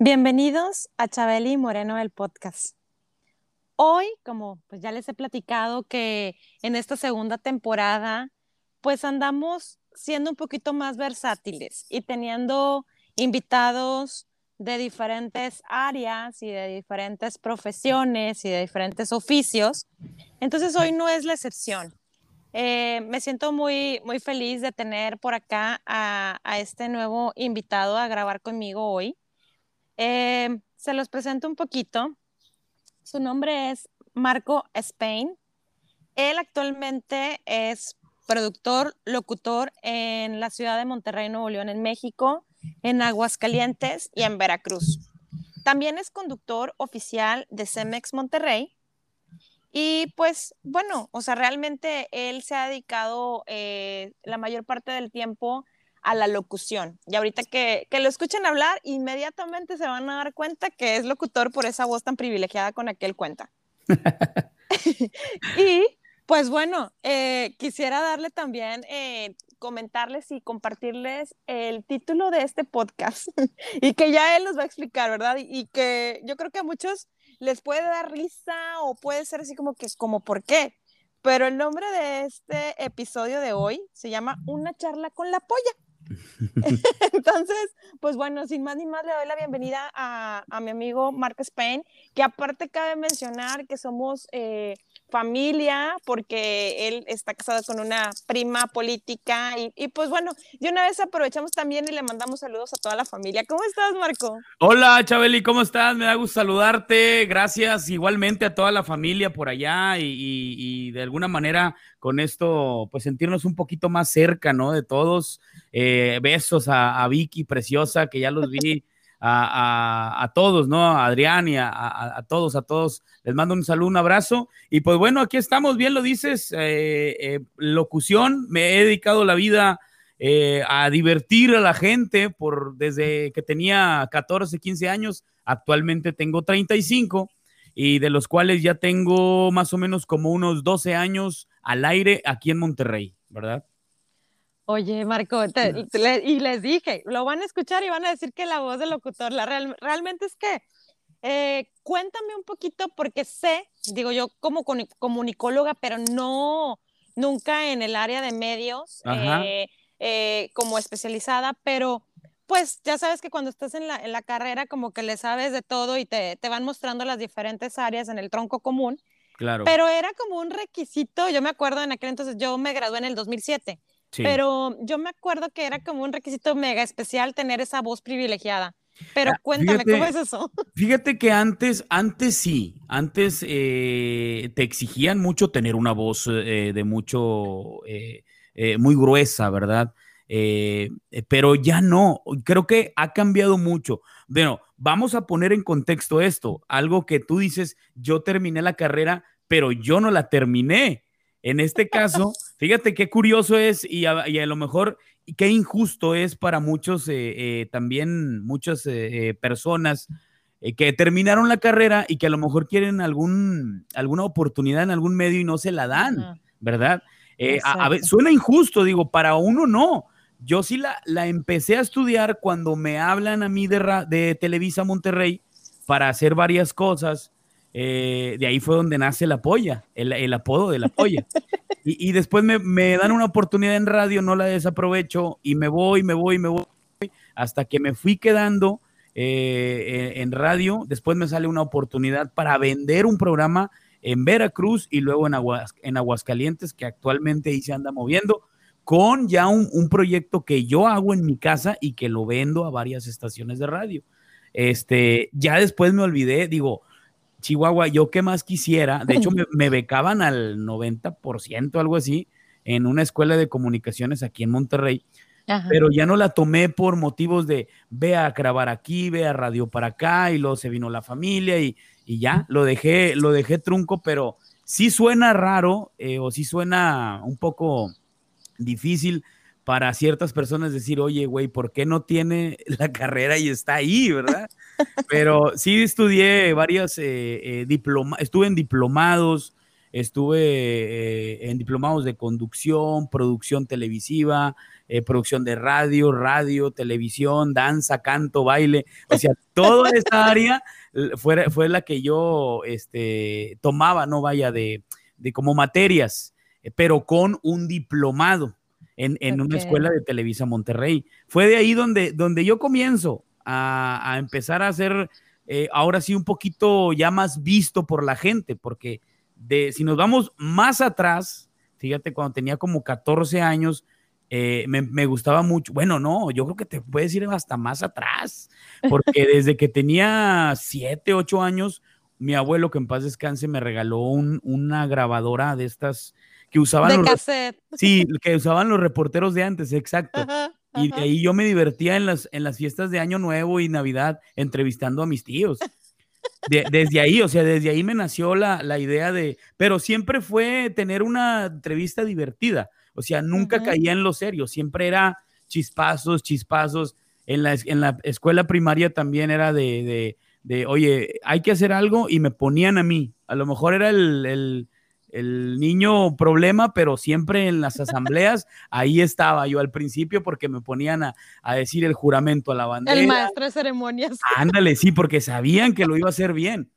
Bienvenidos a Chabeli Moreno el podcast. Hoy, como pues ya les he platicado que en esta segunda temporada pues andamos siendo un poquito más versátiles y teniendo invitados de diferentes áreas y de diferentes profesiones y de diferentes oficios. Entonces hoy no es la excepción. Eh, me siento muy, muy feliz de tener por acá a este nuevo invitado a grabar conmigo hoy. Eh, se los presento un poquito. Su nombre es Marco Spain. Él actualmente es productor, locutor en la ciudad de Monterrey, Nuevo León, en México, en Aguascalientes y en Veracruz. También es conductor oficial de Cemex Monterrey. Y pues bueno, o sea, realmente él se ha dedicado eh, la mayor parte del tiempo a la locución. Y ahorita que, que, lo escuchen hablar, inmediatamente se van a dar cuenta que es locutor por esa voz tan privilegiada con la que él cuenta. y pues bueno, eh, quisiera darle también, eh, comentarles y compartirles el título de este podcast y que ya él nos va a explicar, ¿verdad? Y, y, que yo creo que a muchos les puede dar risa o puede ser así como que, como, ¿por qué? Pero el nombre de este episodio de hoy se llama Una charla con la polla. Entonces, pues bueno, sin más ni más, le doy la bienvenida a, a mi amigo Mark Spain, que aparte cabe mencionar que somos eh, familia, porque él está casado con una prima política y, y, pues bueno, de una vez aprovechamos también y le mandamos saludos a toda la familia. ¿Cómo estás, Marco? Hola, Chabeli, ¿cómo estás? Me da gusto saludarte. Gracias igualmente a toda la familia por allá y, y, de alguna manera con esto, pues sentirnos un poquito más cerca, ¿no? De todos. Eh, besos a, Vicky, preciosa, que ya los vi. A, todos, ¿no? A Adrián y a, a, todos, a todos. Les mando un saludo, un abrazo. Y pues bueno, aquí estamos, bien lo dices, eh, eh, locución, me he dedicado la vida eh, a divertir a la gente por desde que tenía 14, 15 años, actualmente tengo 35 y de los cuales ya tengo más o menos como unos 12 años al aire aquí en Monterrey, ¿verdad? Oye, Marco, te, te, y les dije, lo van a escuchar y van a decir que la voz del locutor, la real, realmente es que, eh, cuéntame un poquito, porque sé, digo yo como comunicóloga, pero no, nunca en el área de medios, eh, eh, como especializada, pero pues ya sabes que cuando estás en la, en la carrera como que le sabes de todo y te, te, van mostrando las diferentes áreas en el tronco común. Claro. Pero era como un requisito, yo me acuerdo en aquel entonces, yo me gradué en el 2007. Sí. Pero yo me acuerdo que era como un requisito mega especial tener esa voz privilegiada. Pero cuéntame, fíjate, ¿cómo es eso? Fíjate que antes, antes sí, antes eh, te exigían mucho tener una voz eh, de mucho, eh, muy gruesa, ¿verdad? pero ya no, creo que ha cambiado mucho. Bueno, vamos a poner en contexto esto, algo que tú dices, yo terminé la carrera, pero yo no la terminé. En este caso, fíjate qué curioso es y a, y a lo mejor qué injusto es para muchos, eh, eh, también muchas eh, personas que terminaron la carrera y que a lo mejor quieren algún, alguna oportunidad en algún medio y no se la dan, uh -huh. ¿verdad? A, a suena injusto, digo, para uno no. Yo sí la, la empecé a estudiar cuando me hablan a mí de, de Televisa Monterrey para hacer varias cosas eh, de ahí fue donde nace la polla, el, el apodo de la polla. y, y, después me, me, dan una oportunidad en radio, no la desaprovecho y me voy, me voy, me voy, hasta que me fui quedando eh, en, radio. Después me sale una oportunidad para vender un programa en Veracruz y luego en, Aguas, en Aguascalientes, que actualmente ahí se anda moviendo, con ya un, un proyecto que yo hago en mi casa y que lo vendo a varias estaciones de radio. Este, ya después me olvidé, digo, Chihuahua, yo qué más quisiera, de hecho me, me becaban al 90%, algo así, en una escuela de comunicaciones aquí en Monterrey, pero ya no la tomé por motivos de ve a grabar aquí, ve a radio para acá y luego se vino la familia y, ya, lo dejé, lo dejé trunco, pero sí suena raro eh, o sí suena un poco difícil para ciertas personas decir, oye, güey, ¿por qué no tiene la carrera y está ahí, verdad? Pero sí estudié varias eh, eh diplomas, estuve en diplomados, estuve eh, en diplomados de conducción, producción televisiva, eh, producción de radio, radio, televisión, danza, canto, baile, o sea, toda esa área fue, fue la que yo este, tomaba, no vaya, de, de como materias, pero con un diplomado en, una escuela de Televisa Monterrey. Fue de ahí donde, donde yo comienzo a, empezar a ser eh, ahora sí un poquito ya más visto por la gente, porque de, si nos vamos más atrás, fíjate, cuando tenía como 14 años, eh, me, gustaba mucho. Bueno, no, yo creo que te puedes ir hasta más atrás, porque desde que tenía 7, 8 años, mi abuelo, que en paz descanse, me regaló una grabadora de estas que usaban los, Sí, que usaban los reporteros de antes, exacto. Y de ahí yo me divertía en las, en las fiestas de Año Nuevo y Navidad entrevistando a mis tíos. desde ahí, o sea, desde ahí me nació la, la, idea de, pero siempre fue tener una entrevista divertida, o sea, nunca caía en lo serio, siempre era chispazos, chispazos. En la, en la escuela primaria también era de, de, de, oye, hay que hacer algo y me ponían a mí. A lo mejor era el, el niño problema, pero siempre en las asambleas, ahí estaba yo al principio porque me ponían a, decir el juramento a la bandera. El maestro de ceremonias. Ándale, sí, porque sabían que lo iba a hacer bien.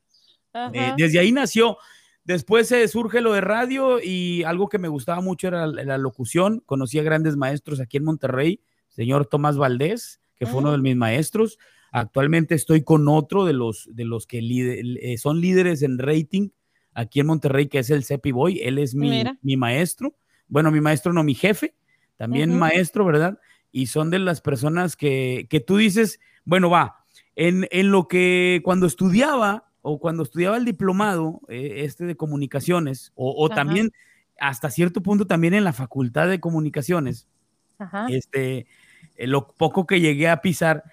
Eh, desde ahí nació. Después se surge lo de radio y algo que me gustaba mucho era la, locución. Conocí a grandes maestros aquí en Monterrey, señor Tomás Valdés, que fue uno de mis maestros. Actualmente estoy con otro de los, de los que eh, son líderes en rating aquí en Monterrey, que es el Cepi Boy. Él es mi, maestro. Bueno, mi maestro no, mi jefe, también maestro, ¿verdad? Y son de las personas que, tú dices, bueno, va, en, lo que cuando estudiaba o cuando estudiaba el diplomado eh, este de comunicaciones, o, también hasta cierto punto también en la facultad de comunicaciones, este, eh, lo poco que llegué a pisar,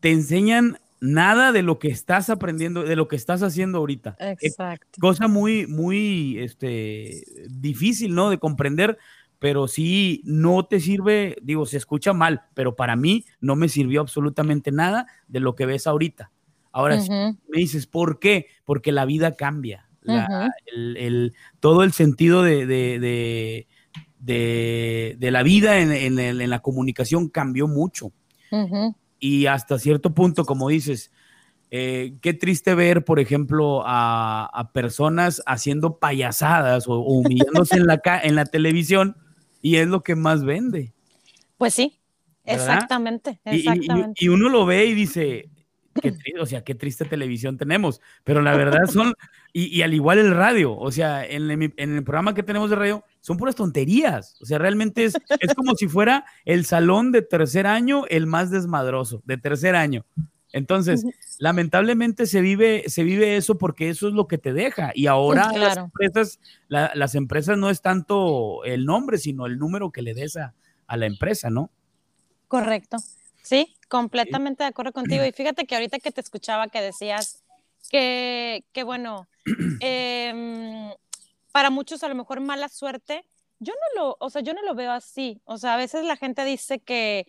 te enseñan nada de lo que estás aprendiendo, de lo que estás haciendo ahorita. Exacto. cosa muy, muy este, difícil, ¿no? De comprender, pero sí no te sirve, digo, se escucha mal, pero para mí no me sirvió absolutamente nada de lo que ves ahorita. Ahora me dices, ¿por qué? Porque la vida cambia. el, todo el sentido de, de, de, la vida en, en, la comunicación cambió mucho y hasta cierto punto, como dices, eh, qué triste ver, por ejemplo, a, personas haciendo payasadas o, humillándose en, la, en la televisión y es lo que más vende. Pues sí, exactamente. exactamente. Y, uno lo ve y dice, qué o sea, qué triste televisión tenemos, pero la verdad son, y, al igual el radio, o sea, en el, programa que tenemos de radio, son puras tonterías, o sea, realmente es, es como si fuera el salón de tercer año el más desmadroso, de tercer año. Entonces, lamentablemente se vive, se vive eso porque eso es lo que te deja. Y ahora las, empresas, las empresas no es tanto el nombre, sino el número que le des a, a la empresa, ¿no? Correcto. Sí, completamente de acuerdo contigo. Y fíjate que ahorita que te escuchaba que decías que, que bueno, em, para muchos a lo mejor mala suerte, yo no lo, o sea, yo no lo veo así. O sea, a veces la gente dice que,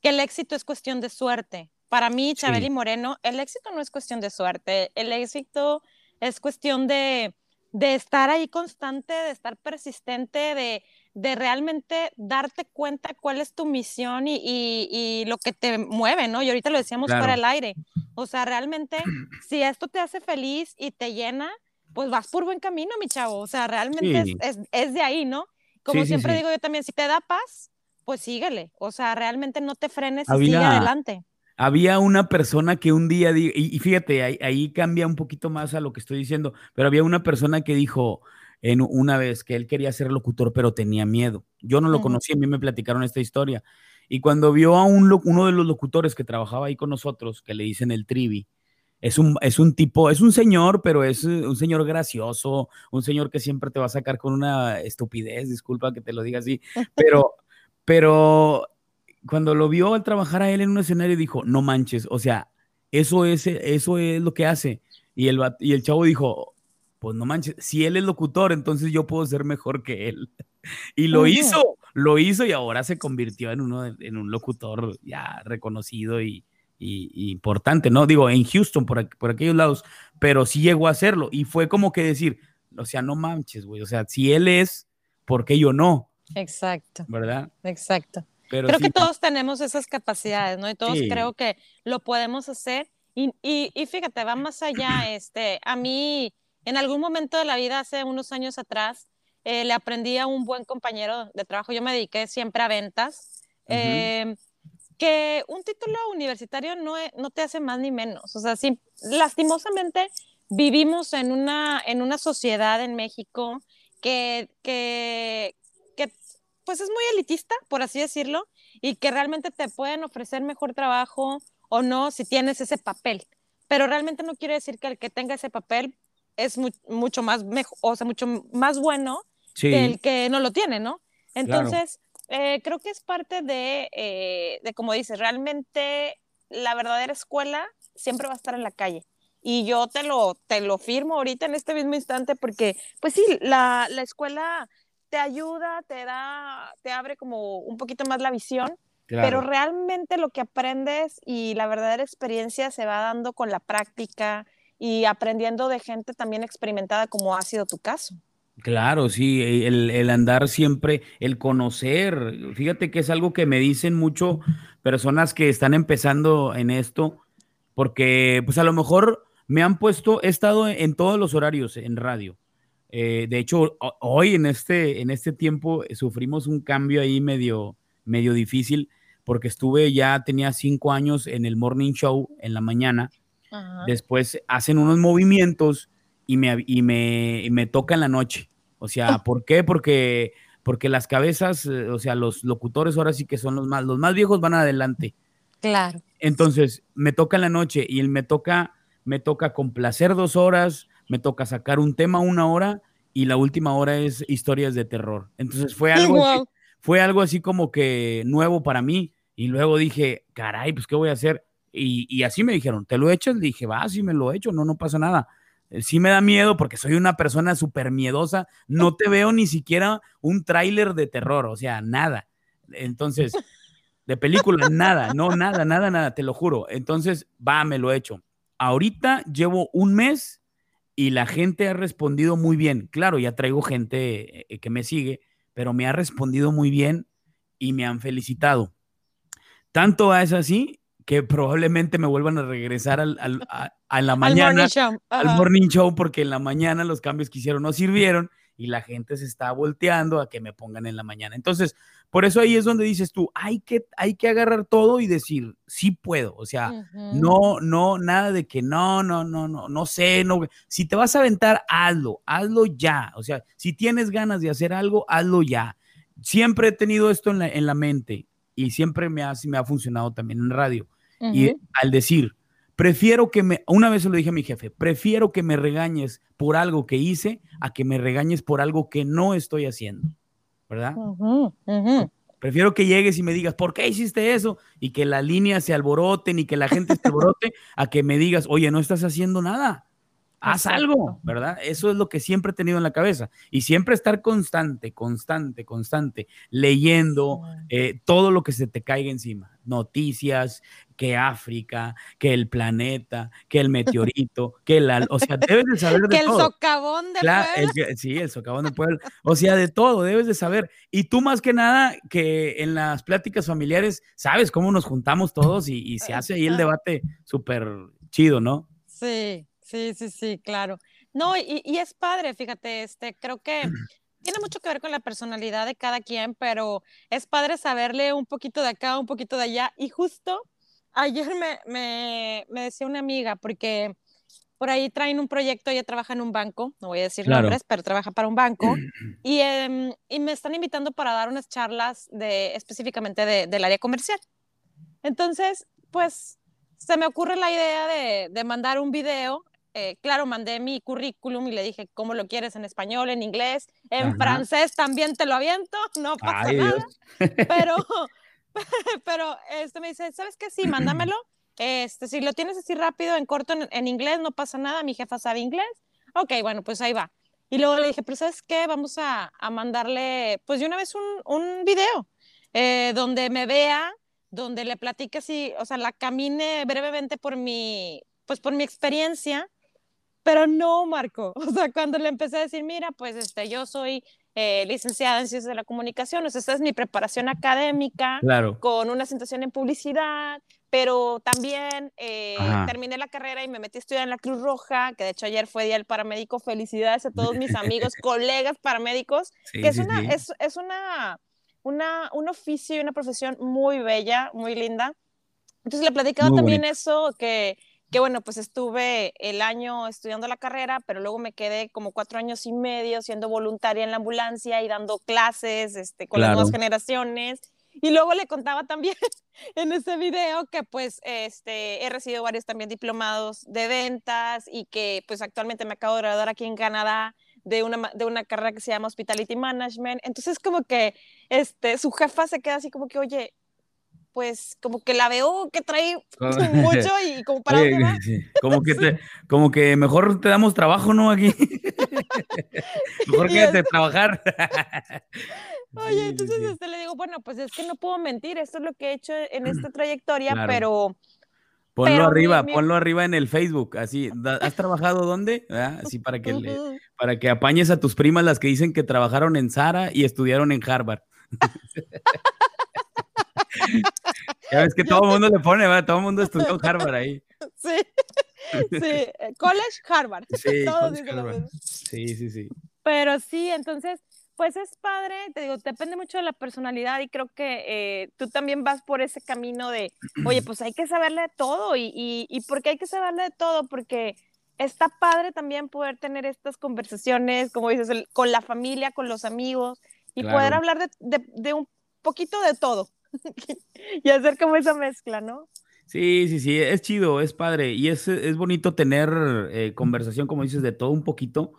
que el éxito es cuestión de suerte. Para mí, Chabeli Moreno, el éxito no es cuestión de suerte. El éxito es cuestión de, de estar ahí constante, de estar persistente, de, de realmente darte cuenta cuál es tu misión y, lo que te mueve, ¿no? Y ahorita lo decíamos para el aire. O sea, realmente, si esto te hace feliz y te llena, pues vas por buen camino, mi chavo. O sea, realmente es, de ahí, ¿no? Como siempre digo yo también, si te da paz, pues síguele. O sea, realmente no te frenes y sigue adelante. Había una persona que un día, y, fíjate, ahí cambia un poquito más a lo que estoy diciendo, pero había una persona que dijo, en una vez que él quería ser locutor, pero tenía miedo. Yo no lo conocí, a mí me platicaron esta historia. Y cuando vio a un, uno de los locutores que trabajaba ahí con nosotros, que le dicen el trivi, es un, es un tipo, es un señor, pero es un señor gracioso, un señor que siempre te va a sacar con una estupidez, disculpa que te lo diga así, pero, pero cuando lo vio al trabajar a él en un escenario dijo, no manches, o sea, eso es, eso es lo que hace. Y el, y el chavo dijo, pues no manches, si él es locutor, entonces yo puedo ser mejor que él. Y lo hizo, lo hizo y ahora se convirtió en, uno, en un locutor ya reconocido y, importante, ¿no? Digo, en Houston, por, por aquellos lados, pero sí llegó a hacerlo. Y fue como que decir, o sea, no manches, güey, o sea, si él es, ¿por qué yo no? Exacto. ¿Verdad? Exacto. Pero creo que todos tenemos esas capacidades, ¿no? Y todos creo que lo podemos hacer. Y, y, fíjate, va más allá, este, a mí en algún momento de la vida, hace unos años atrás, eh, le aprendí a un buen compañero de trabajo, yo me dediqué siempre a ventas, em, que un título universitario no, e, no te hace más ni menos. O sea, sí, lastimosamente vivimos en una, en una sociedad en México que, que, que pues es muy elitista, por así decirlo, y que realmente te pueden ofrecer mejor trabajo o no si tienes ese papel. Pero realmente no quiere decir que el que tenga ese papel es mucho más mejor, o sea, mucho más bueno que el que no lo tiene, ¿no? Entonces, eh, creo que es parte de, eh, de, como dices, realmente la verdadera escuela siempre va a estar en la calle. Y yo te lo, te lo firmo ahorita en este mismo instante porque, pues sí, la, la escuela te ayuda, te da, te abre como un poquito más la visión, pero realmente lo que aprendes y la verdadera experiencia se va dando con la práctica, y aprendiendo de gente también experimentada como ha sido tu caso. Claro, sí, e, el, andar siempre, el conocer, fíjate que es algo que me dicen mucho personas que están empezando en esto, porque pues a lo mejor me han puesto, he estado en todos los horarios en radio. Eh, de hecho, hoy en este, en este tiempo sufrimos un cambio ahí medio, medio difícil, porque estuve ya, tenía cinco años en el morning show en la mañana Después hacen unos movimientos y me, y me, me toca en la noche. O sea. ¿por qué? Porque, porque las cabezas, eh, o sea, los locutores ahora sí que son los más, los más viejos van adelante. Claro. Entonces, me toca en la noche y me toca, me toca complacer dos horas, me toca sacar un tema una hora y la última hora es historias de terror. Entonces fue algo, así, fue algo así como que nuevo para mí. Y luego dije, caray, pues ¿qué voy a hacer? Y, así me dijeron, ¿te lo echas? Le dije, va, sí me lo he hecho, no, no pasa nada. Eh, sí me da miedo porque soy una persona súper miedosa, no te veo ni siquiera un tráiler de terror, o sea, nada. Entonces, de película, nada, no, nada, nada, nada, te lo juro. Entonces, va, me lo he hecho. Ahorita llevo un mes y la gente ha respondido muy bien. Claro, ya traigo gente eh, que me sigue, pero me ha respondido muy bien y me han felicitado. Tanto es así que probablemente me vuelvan a regresar al, a, la mañana, al morning, show, porque en la mañana los cambios que hicieron no sirvieron y la gente se está volteando a que me pongan en la mañana. Entonces, por eso ahí es donde dices tú, hay que, hay que agarrar todo y decir, sí puedo, o sea, no, no, nada de que no, no, no, no, no sé, no, si te vas a aventar, hazlo, hazlo ya, o sea, si tienes ganas de hacer algo, hazlo ya. Siempre he tenido esto en la, en la mente y siempre me ha, me ha funcionado también en radio y al decir, prefiero que me, una vez se lo dije a mi jefe, prefiero que me regañes por algo que hice a que me regañes por algo que no estoy haciendo, ¿verdad? Prefiero que llegues y me digas, ¿por qué hiciste eso? Y que la línea se alboroten y que la gente se alborote, a que me digas, oye, no estás haciendo nada. Haz algo, ¿verdad? Eso es lo que siempre he tenido en la cabeza. Y siempre estar constante, constante, constante, leyendo eh, todo lo que se te caiga encima. Noticias, que África, que el planeta, que el meteorito, que el... O sea, debes de saber de que todo. Que el socavón de Puebla. sí, el socavón de Puebla. O sea, de todo, debes de saber. Y tú más que nada, que en las pláticas familiares, sabes cómo nos juntamos todos y, y se hace ahí el debate súper chido, ¿no? Sí, sí, sí, sí, claro. No, y, y es padre, fíjate, este, creo que tiene mucho que ver con la personalidad de cada quien, pero es padre saberle un poquito de acá, un poquito de allá. Y justo ayer me, decía una amiga, porque por ahí traen un proyecto, ella trabaja en un banco, no voy a decir nombres, pero trabaja para un banco, y, em, y, me están invitando para dar unas charlas de, específicamente del área comercial. Entonces, pues se me ocurre la idea de, de mandar un video. Eh, claro, mandé mi currículum y le dije, ¿cómo lo quieres? ¿En español, en inglés? En francés también te lo aviento, no pasa nada. Pero, pero este me dice, ¿sabes qué? Sí, mándamelo. Este, si lo tienes así rápido, en corto, en, inglés, no pasa nada. Mi jefa sabe inglés. Ok, bueno, pues ahí va. Y luego le dije, pero ¿sabes qué? Vamos a, a mandarle, pues de una vez un, un video eh, donde me vea donde le platique así, o sea, la camine brevemente por mi, pues por mi experiencia, pero no, Marco, o sea, cuando le empecé a decir, mira, pues este, yo soy eh, licenciada en Ciencias de la Comunicación, o sea, esta es mi preparación académica, claro. con una situación en publicidad, pero también eh, terminé la carrera y me metí a estudiar en la Cruz Roja, que de hecho ayer fue Día del Paramédico, felicidades a todos mis amigos, colegas paramédicos, que es, una, Es, es una una, un oficio y una profesión muy bella, muy linda. Entonces le platicaba también eso, que, que bueno, pues estuve el año estudiando la carrera, pero luego me quedé como cuatro años y medio siendo voluntaria en la ambulancia y dando clases este, con las nuevas generaciones. Y luego le contaba también en ese video que pues este, he recibido varios también diplomados de ventas y que pues actualmente me acabo de graduar aquí en Canadá de una, de una carrera que se llama Hospitality Management. Entonces, como que este, su jefa se queda así como que, oye, pues como que la veo que trae mucho y como para como que te, como que mejor te damos trabajo, ¿no? Aquí. mejor que de trabajar. Oye, entonces este, le digo, bueno, pues es que no puedo mentir, esto es lo que he hecho en esta trayectoria, pero Ponlo arriba, ponlo arriba en el Facebook, así. ¿Has trabajado dónde? Así para que, para que apañes a tus primas las que dicen que trabajaron en Sara y estudiaron en Harvard. Ya ves que todo el mundo le pone, todo el mundo estudió Harvard ahí. Sí, sí, eh, College Harvard. Sí, Harvard. sí, sí, sí. Pero sí, entonces pues es padre, te digo, depende mucho de la personalidad y creo que eh, tú también vas por ese camino de, oye, pues hay que saberle de todo y, y, ¿por qué hay que saberle de todo? Porque está padre también poder tener estas conversaciones, como dices, con la familia, con los amigos y poder hablar de, de, un poquito de todo y hacer como esa mezcla, ¿no? Sí, sí, sí, es chido, es padre y es, es bonito tener eh, conversación, como dices, de todo un poquito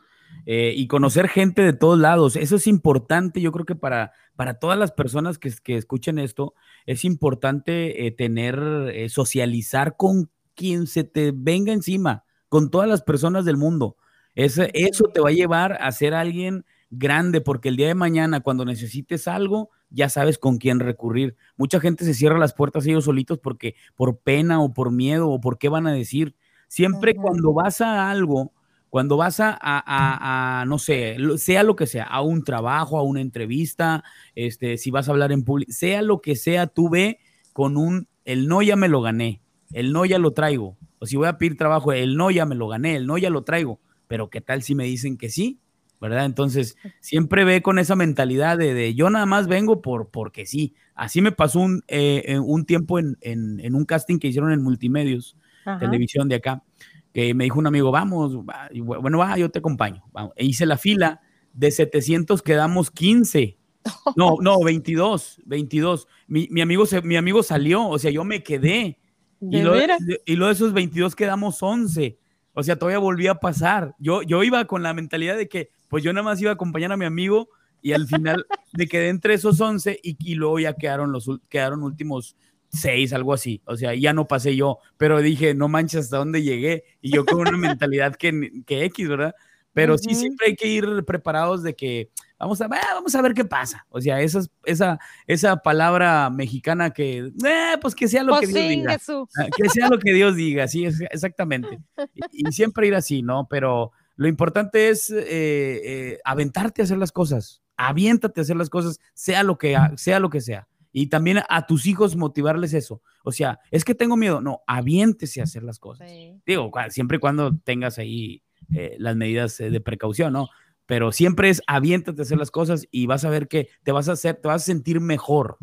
eh, y conocer gente de todos lados. Eso es importante, yo creo que para, para todas las personas que, que escuchen esto, es importante eh, tener, socializar con quien se te venga encima, con todas las personas del mundo. Ese, eso te va a llevar a ser alguien grande, porque el día de mañana, cuando necesites algo, ya sabes con quién recurrir. Mucha gente se cierra las puertas ellos solitos porque por pena o por miedo o por qué van a decir. Siempre cuando vas a algo, cuando vas a, a, no sé, sea lo que sea, a un trabajo, a una entrevista, este, si vas a hablar en público, sea lo que sea, tú ve con un, el no ya me lo gané, el no ya lo traigo. O si voy a pedir trabajo, el no ya me lo gané, el no ya lo traigo. Pero ¿qué tal si me dicen que sí? ¿Verdad? Entonces, siempre ve con esa mentalidad de, de yo nada más vengo por porque sí. Así me pasó un, eh, un tiempo en, en, en, un casting que hicieron en Multimedios, televisión de acá que me dijo un amigo, vamos, bueno, va, yo te acompaño. E hice la fila, de 700 quedamos 15. No, no, 22, 22. Mi, mi, amigo, mi amigo salió, o sea, yo me quedé. y, lo, y lo de esos 22 quedamos 11. O sea, todavía volví a pasar. Yo, yo iba con la mentalidad de que, pues yo nada más iba a acompañar a mi amigo y al final me quedé entre esos 11 y, y luego ya quedaron los quedaron últimos seis, algo así. O sea, ya no pasé yo, pero dije, no manches hasta dónde llegué. Y yo con una mentalidad que, que X, ¿verdad? Pero sí, siempre hay que ir preparados de que vamos a ver, vamos a ver qué pasa. O sea, esa, esa, esa palabra mexicana que, eh, pues que sea lo que Dios diga. Ah, que sea lo que Dios diga, sí, exactamente. Y, siempre ir así, ¿no? Pero lo importante es eh, eh, aventarte a hacer las cosas. Aviéntate a hacer las cosas, sea lo que sea. Lo que sea. Y también a tus hijos motivarles eso. O sea, es que tengo miedo. No, aviéntese a hacer las cosas. Digo, siempre y cuando tengas ahí eh, las medidas eh, de precaución, ¿no? Pero siempre es aviéntate a hacer las cosas y vas a ver que te vas a hacer, te vas a sentir mejor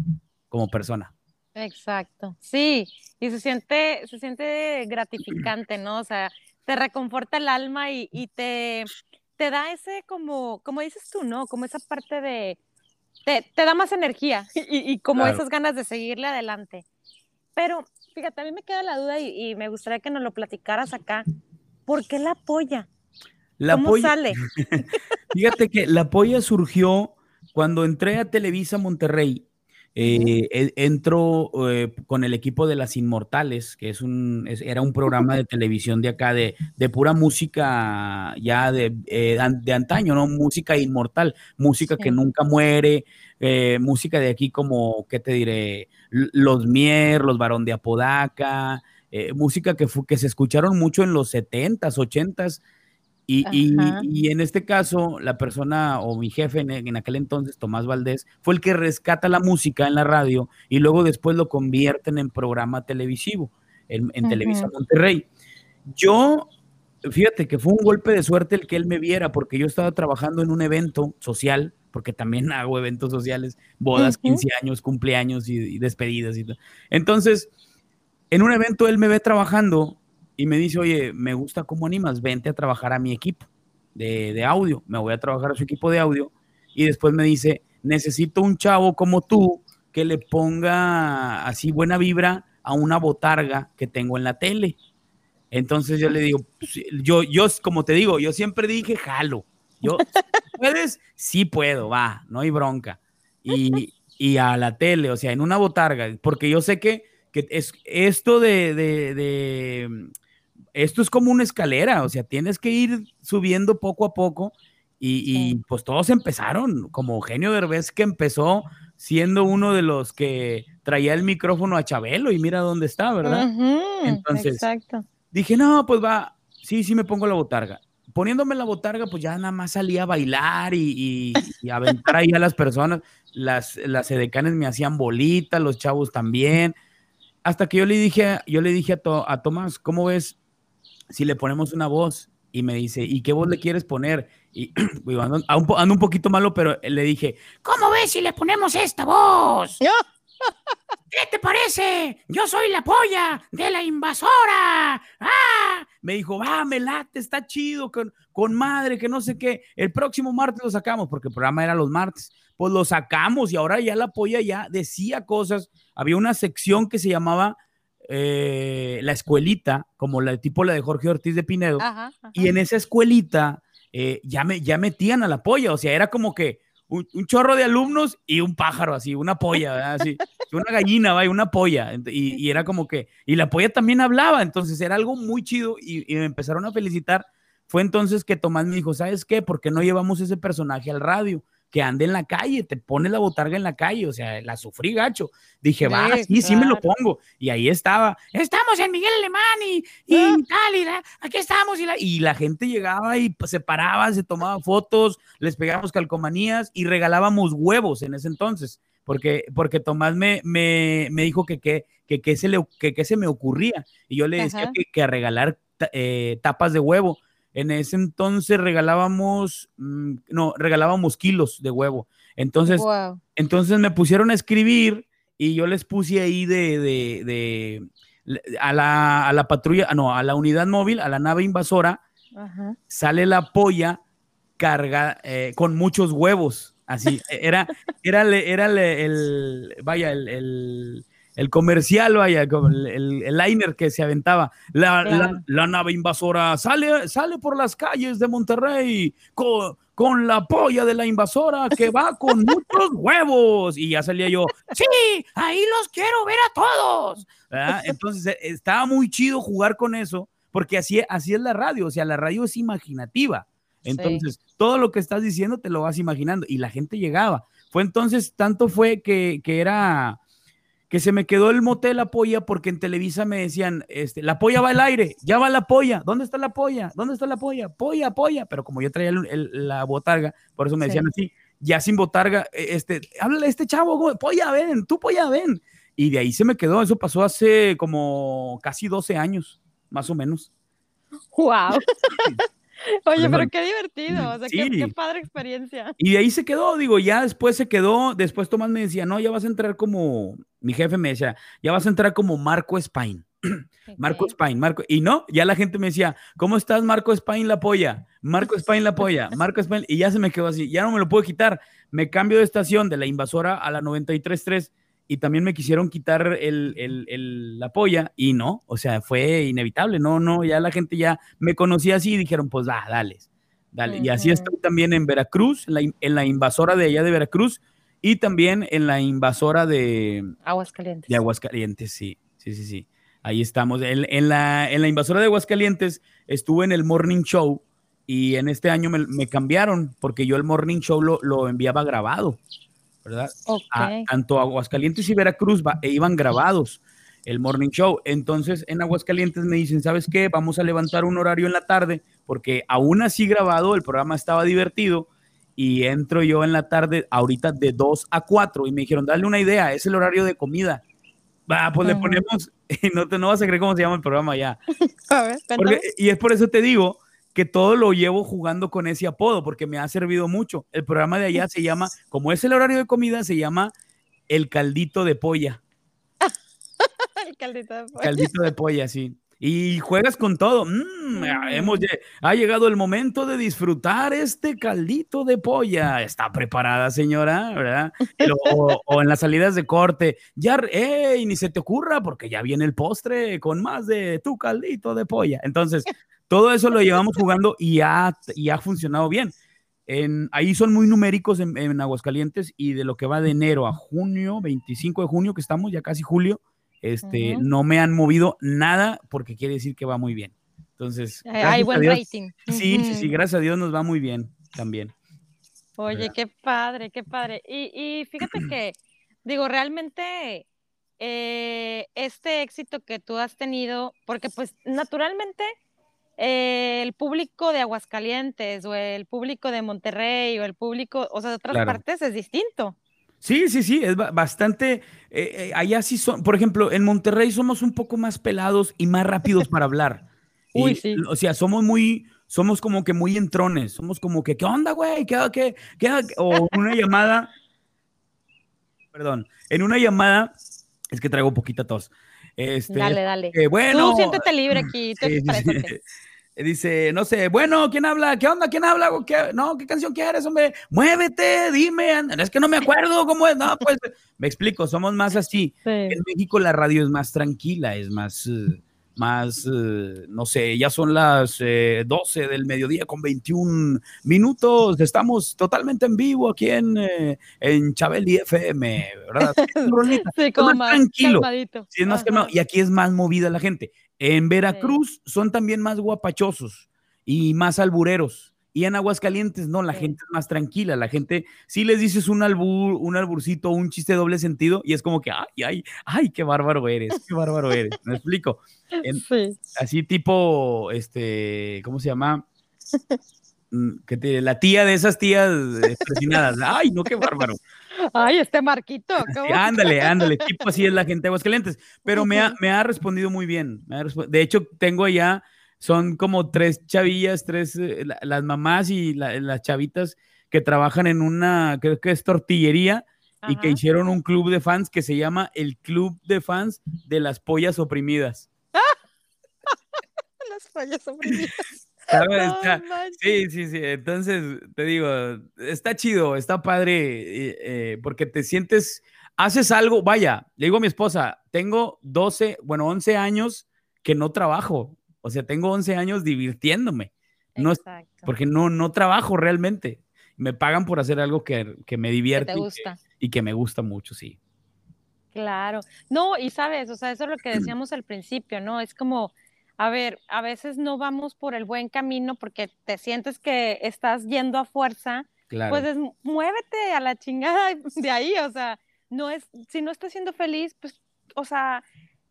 como persona. Exacto. Sí, y se siente, se siente gratificante, ¿no? O sea, te reconforta el alma y, y te, te da ese como, como dices tú, ¿no? Como esa parte de, te, da más energía y, como esas ganas de seguirle adelante. Pero fíjate, a mí me queda la duda y, me gustaría que nos lo platicaras acá. ¿Por qué la polla? La ¿Cómo sale? fíjate que la polla surgió cuando entré a Televisa Monterrey eh, e, entró eh, con el equipo de Las Inmortales, que es un, era un programa de televisión de acá, de, de pura música ya de, eh, de, antaño, ¿no? Música inmortal, música que nunca muere, música de aquí como, ¿qué te diré? Los Mier, Los Barón de Apodaca, música que, que se escucharon mucho en los 70s, 80s, y, en este caso, la persona o mi jefe en, aquel entonces, Tomás Valdés, fue el que rescata la música en la radio y luego después lo convierten en programa televisivo en, Televisa Monterrey. Yo, fíjate que fue un golpe de suerte el que él me viera, porque yo estaba trabajando en un evento social, porque también hago eventos sociales, bodas, 15 años, cumpleaños y, y despedidas y. Entonces, en un evento él me ve trabajando y me dice, oye, me gusta cómo animas, vente a trabajar a mi equipo de, audio, me voy a trabajar a su equipo de audio. Y después me dice, necesito un chavo como tú que le ponga así buena vibra a una botarga que tengo en la tele. Entonces yo le digo, pues, yo, yo, como te digo, yo siempre dije, jalo. Yo, ¿puedes? Sí puedo, va, no hay bronca. Y, y a la tele, o sea, en una botarga, porque yo sé que, que es esto de, de esto es como una escalera, o sea, tienes que ir subiendo poco a poco y, pues todos empezaron, como Eugenio Derbez que empezó siendo uno de los que traía el micrófono a Chabelo y mira dónde está, ¿verdad? Entonces, dije, no, pues va, sí, sí me pongo la botarga. Poniéndome la botarga, pues ya nada más salía a bailar y, y, aventar ahí a las personas. Las, las edecanes me hacían bolitas, los chavos también. Hasta que yo le dije, yo le dije a, a Tomás, ¿cómo ves? Si le ponemos una voz y me dice, ¿y qué voz le quieres poner? Y ando, un, poquito malo, pero le dije, ¿cómo ves si le ponemos esta voz? ¿Qué te parece? Yo soy la polla de la invasora. ¡Ah! Me dijo, va, me late, está chido, con, con madre, que no sé qué. El próximo martes lo sacamos, porque el programa era los martes. Pues lo sacamos y ahora ya la polla ya decía cosas. Había una sección que se llamaba eh, la escuelita, como la tipo la de Jorge Ortiz de Pinedo, y en esa escuelita eh, ya, me, ya metían a la polla, o sea, era como que un, chorro de alumnos y un pájaro así, una polla, así, una gallina, ¿va? una polla, y, era como que, y la polla también hablaba, entonces era algo muy chido y, y me empezaron a felicitar. Fue entonces que Tomás me dijo, ¿sabes qué? ¿Por qué no llevamos ese personaje al radio? Que ande en la calle, te pone la botarga en la calle, o sea, la sufrí gacho. Dije, va, sí, sí me lo pongo. Y ahí estaba, estamos en Miguel Alemán y, y ah. tal, y aquí estamos. Y la, y la gente llegaba y se paraba, se tomaba fotos, les pegábamos calcomanías y regalábamos huevos en ese entonces. Porque, porque Tomás me, me, me dijo que qué que, que, se le, que, se me ocurría. Y yo le decía que, que, a regalar eh, tapas de huevo en ese entonces regalábamos, mm, no, regalábamos kilos de huevo. Entonces, entonces me pusieron a escribir y yo les puse ahí de, de, a, la, a, la, patrulla, no, a la unidad móvil, a la nave invasora, sale la polla carga eh, con muchos huevos. Así, era, era, era, el, vaya, el el comercial, vaya, el, el, liner que se aventaba. La, la, nave invasora sale, sale por las calles de Monterrey con, con, la polla de la invasora que va con muchos huevos. Y ya salía yo, sí, ahí los quiero ver a todos. Entonces e, estaba muy chido jugar con eso, porque así, así es la radio, o sea, la radio es imaginativa. Entonces, todo lo que estás diciendo te lo vas imaginando y la gente llegaba. Fue entonces, tanto fue que, que era que se me quedó el motel la polla porque en Televisa me decían, este, la polla va al aire, ya va la polla, ¿dónde está la polla? ¿Dónde está la polla? Polla, polla, pero como yo traía la botarga, por eso me decían así, ya sin botarga, e, este, háblale a este chavo, polla, ven, tú polla, ven. Y de ahí se me quedó, eso pasó hace como casi 12 años, más o menos. ¡Wow! Oye, pero qué divertido, o sea, qué, padre experiencia. Y de ahí se quedó, digo, ya después se quedó, después Tomás me decía, no, ya vas a entrar como, mi jefe me decía, ya vas a entrar como Marco Spain. Marco Spain, Marco, y no, ya la gente me decía, ¿cómo estás Marco Spain la polla? Marco Spain la polla, Marco Spain, y ya se me quedó así, ya no me lo puedo quitar, me cambio de estación de la invasora a la 93.3 y también me quisieron quitar el, el, el, la polla y no, o sea, fue inevitable, no, no, ya la gente ya me conocía así y dijeron, pues va, dale, dale. Y así estoy también en Veracruz, en la, en la, invasora de allá de Veracruz y también en la invasora de Aguascalientes. De Aguascalientes, sí, sí, sí, sí. Ahí estamos. En, en, la, en la invasora de Aguascalientes estuve en el Morning Show y en este año me, me cambiaron porque yo el Morning Show lo, lo enviaba grabado. ¿Verdad? tanto Aguascalientes y Veracruz e iban grabados el morning show. Entonces en Aguascalientes me dicen, ¿sabes qué? Vamos a levantar un horario en la tarde porque aún así grabado el programa estaba divertido y entro yo en la tarde ahorita de 2 a 4 y me dijeron, dale una idea, es el horario de comida. Va, pues le ponemos, no te no vas a creer cómo se llama el programa ya. a ver, y es por eso te digo que todo lo llevo jugando con ese apodo porque me ha servido mucho. El programa de allá se llama, como es el horario de comida, se llama El Caldito de Polla. el caldito de polla. Caldito de polla, sí. Y juegas con todo. Mm, hemos, ha llegado el momento de disfrutar este caldito de polla. Está preparada, señora, ¿verdad? O, en las salidas de corte. Ya, ¡ey! Ni se te ocurra porque ya viene el postre con más de tu caldito de polla. Entonces, todo eso lo llevamos jugando y ha, y ha funcionado bien. En, ahí son muy numéricos en, Aguascalientes y de lo que va de enero a junio, 25 de junio, que estamos ya casi julio, este, no me han movido nada porque quiere decir que va muy bien. Entonces, hay buen rating. Sí, sí, sí, gracias a Dios nos va muy bien también. Oye, qué padre, qué padre. Y, y fíjate que, digo, realmente eh, este éxito que tú has tenido, porque pues naturalmente eh, el público de Aguascalientes o el público de Monterrey o el público, o sea, de otras partes es distinto. Sí, sí, sí, es bastante, eh, eh, allá sí son, por ejemplo, en Monterrey somos un poco más pelados y más rápidos para hablar. Uy, sí. O sea, somos muy, somos como que muy entrones, somos como que, ¿qué onda, güey? ¿Qué, qué, qué? O una llamada, perdón, en una llamada, es que traigo poquita tos. Este, dale, dale. bueno. Tú siéntete libre aquí. Dice, no sé, bueno, ¿quién habla? ¿Qué onda? ¿Quién habla? ¿Qué, no, ¿qué canción quieres, hombre? Muévete, dime. Es que no me acuerdo cómo es. No, pues, me explico, somos más así. En México la radio es más tranquila, es más, eh, más, eh, no sé, ya son las 12 eh, del mediodía con 21 minutos. Estamos totalmente en vivo aquí en, eh, en Chabeli FM, ¿verdad? sí, como más, tranquilo. Sí, es más Y aquí es más movida la gente. En Veracruz son también más guapachosos y más albureros. Y en Aguascalientes, no, la gente es más tranquila, la gente, si les dices un albur, un alburcito, un chiste de doble sentido, y es como que, ay, ay, ay, qué bárbaro eres, qué bárbaro eres, me explico. sí. Así tipo, este, ¿cómo se llama? Mm, que te, la tía de esas tías presinadas, ay, no, qué bárbaro. Ay, este Marquito. ándale, ándale, tipo así es la gente de Aguascalientes, pero me ha, me ha respondido muy bien. de hecho, tengo ya son como tres chavillas, tres, eh, las mamás y las chavitas que trabajan en una, creo que es tortillería, y que hicieron un club de fans que se llama el Club de Fans de las Pollas Oprimidas. las pollas oprimidas. Sí, sí, sí. Entonces, te digo, está chido, está padre, eh, eh, porque te sientes, haces algo, vaya, le digo a mi esposa, tengo 12, bueno, 11 años que no trabajo. O sea, tengo 11 años divirtiéndome. No, porque no, no trabajo realmente. Me pagan por hacer algo que, me divierte Y, que, me gusta mucho, sí. Claro. No, y sabes, o sea, eso es lo que decíamos al principio, ¿no? Es como, a ver, a veces no vamos por el buen camino porque te sientes que estás yendo a fuerza. Claro. Pues muévete a la chingada de ahí, o sea, no es, si no estás siendo feliz, pues, o sea,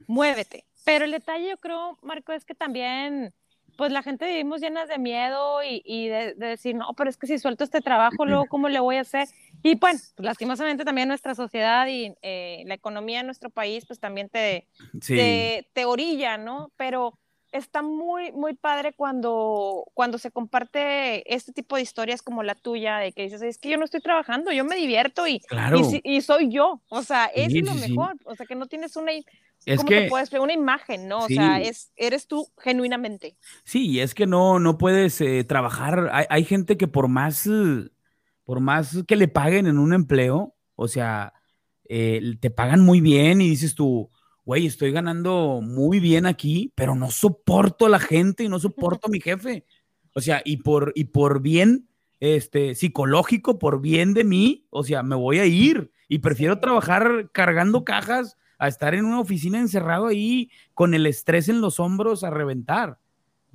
muévete. Pero el detalle, yo creo, Marco, es que también, pues la gente vivimos llenas de miedo y, de, decir, no, pero es que si suelto este trabajo, luego, ¿cómo le voy a hacer? Y bueno, pues, lastimosamente también nuestra sociedad y eh, la economía de nuestro país, pues también te, te, orilla, ¿no? Pero está muy, muy padre cuando, cuando se comparte este tipo de historias como la tuya, de que dices, es que yo no estoy trabajando, yo me divierto y, y, soy yo, o sea, es lo mejor, o sea, que no tienes una, es ¿Cómo que, te puedes una imagen, no? O sea, es, eres tú genuinamente. Sí, es que no, no puedes eh, trabajar. Hay, gente que por más, por más que le paguen en un empleo, o sea, eh, te pagan muy bien y dices tú, güey, estoy ganando muy bien aquí, pero no soporto a la gente y no soporto a mi jefe. O sea, y por, y por bien este, psicológico, por bien de mí, o sea, me voy a ir y prefiero trabajar cargando cajas a estar en una oficina encerrado ahí con el estrés en los hombros a reventar.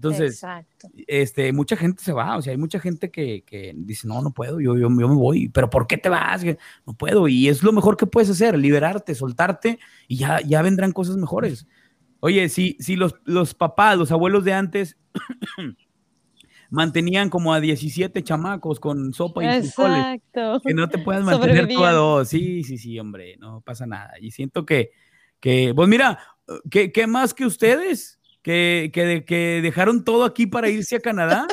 Entonces, este, mucha gente se va, o sea, hay mucha gente que, que dice, no, no puedo, yo, yo, yo, me voy, pero ¿por qué te vas? No puedo, y es lo mejor que puedes hacer, liberarte, soltarte, y ya, ya vendrán cosas mejores. Oye, si, si los, los papás, los abuelos de antes mantenían como a 17 chamacos con sopa y frijoles, que no te puedas mantener tú a dos, sí, sí, sí, hombre, no pasa nada, y siento que, que pues mira, ¿qué, qué más que ustedes? Que, que, que dejaron todo aquí para irse a Canadá.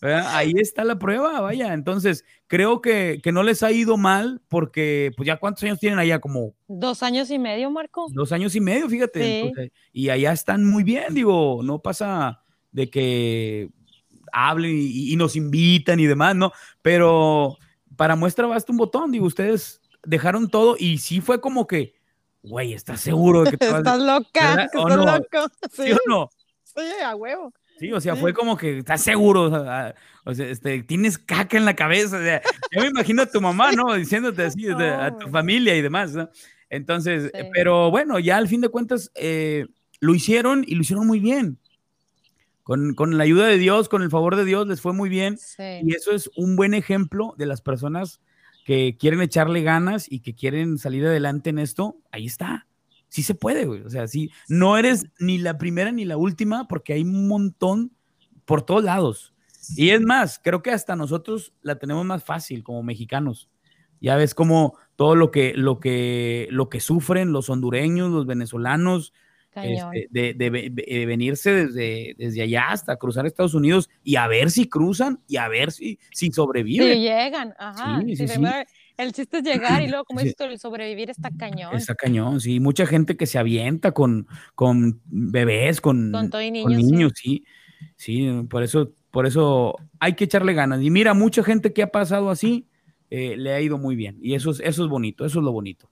Ahí está la prueba, vaya. Entonces, creo que, que, no les ha ido mal porque, pues ya cuántos años tienen allá, como... Dos años y medio, Marco. Dos años y medio, fíjate. y allá están muy bien, digo, no pasa de que hablen y, y, nos invitan y demás, ¿no? Pero para muestra basta un botón, digo, ustedes dejaron todo y sí fue como que güey, ¿estás seguro de que te vas Estás loca, estás no? loco. Sí. o no? Sí, a huevo. Sí, o sea, fue como que estás seguro, o sea, este, tienes caca en la cabeza. O sea, yo me imagino a tu mamá, ¿no? Diciéndote así, a tu familia y demás, ¿no? Entonces, pero bueno, ya al fin de cuentas eh, lo hicieron y lo hicieron muy bien. Con, con, la ayuda de Dios, con el favor de Dios, les fue muy bien. Sí. Y eso es un buen ejemplo de las personas que quieren echarle ganas y que quieren salir adelante en esto, ahí está. Sí se puede, güey. O sea, sí, no eres ni la primera ni la última porque hay un montón por todos lados. Y es más, creo que hasta nosotros la tenemos más fácil como mexicanos. Ya ves como todo lo que, lo que, lo que sufren los hondureños, los venezolanos, este, de, de, venirse desde, desde allá hasta cruzar Estados Unidos y a ver si cruzan y a ver si, si sobreviven. Si llegan, ajá. El chiste es llegar y luego, como dices, el sobrevivir está cañón. Está cañón, sí. Mucha gente que se avienta con, con bebés, con, con, niños, sí. sí. por eso, por eso hay que echarle ganas. Y mira, mucha gente que ha pasado así, eh, le ha ido muy bien. Y eso es, eso es bonito, eso es lo bonito.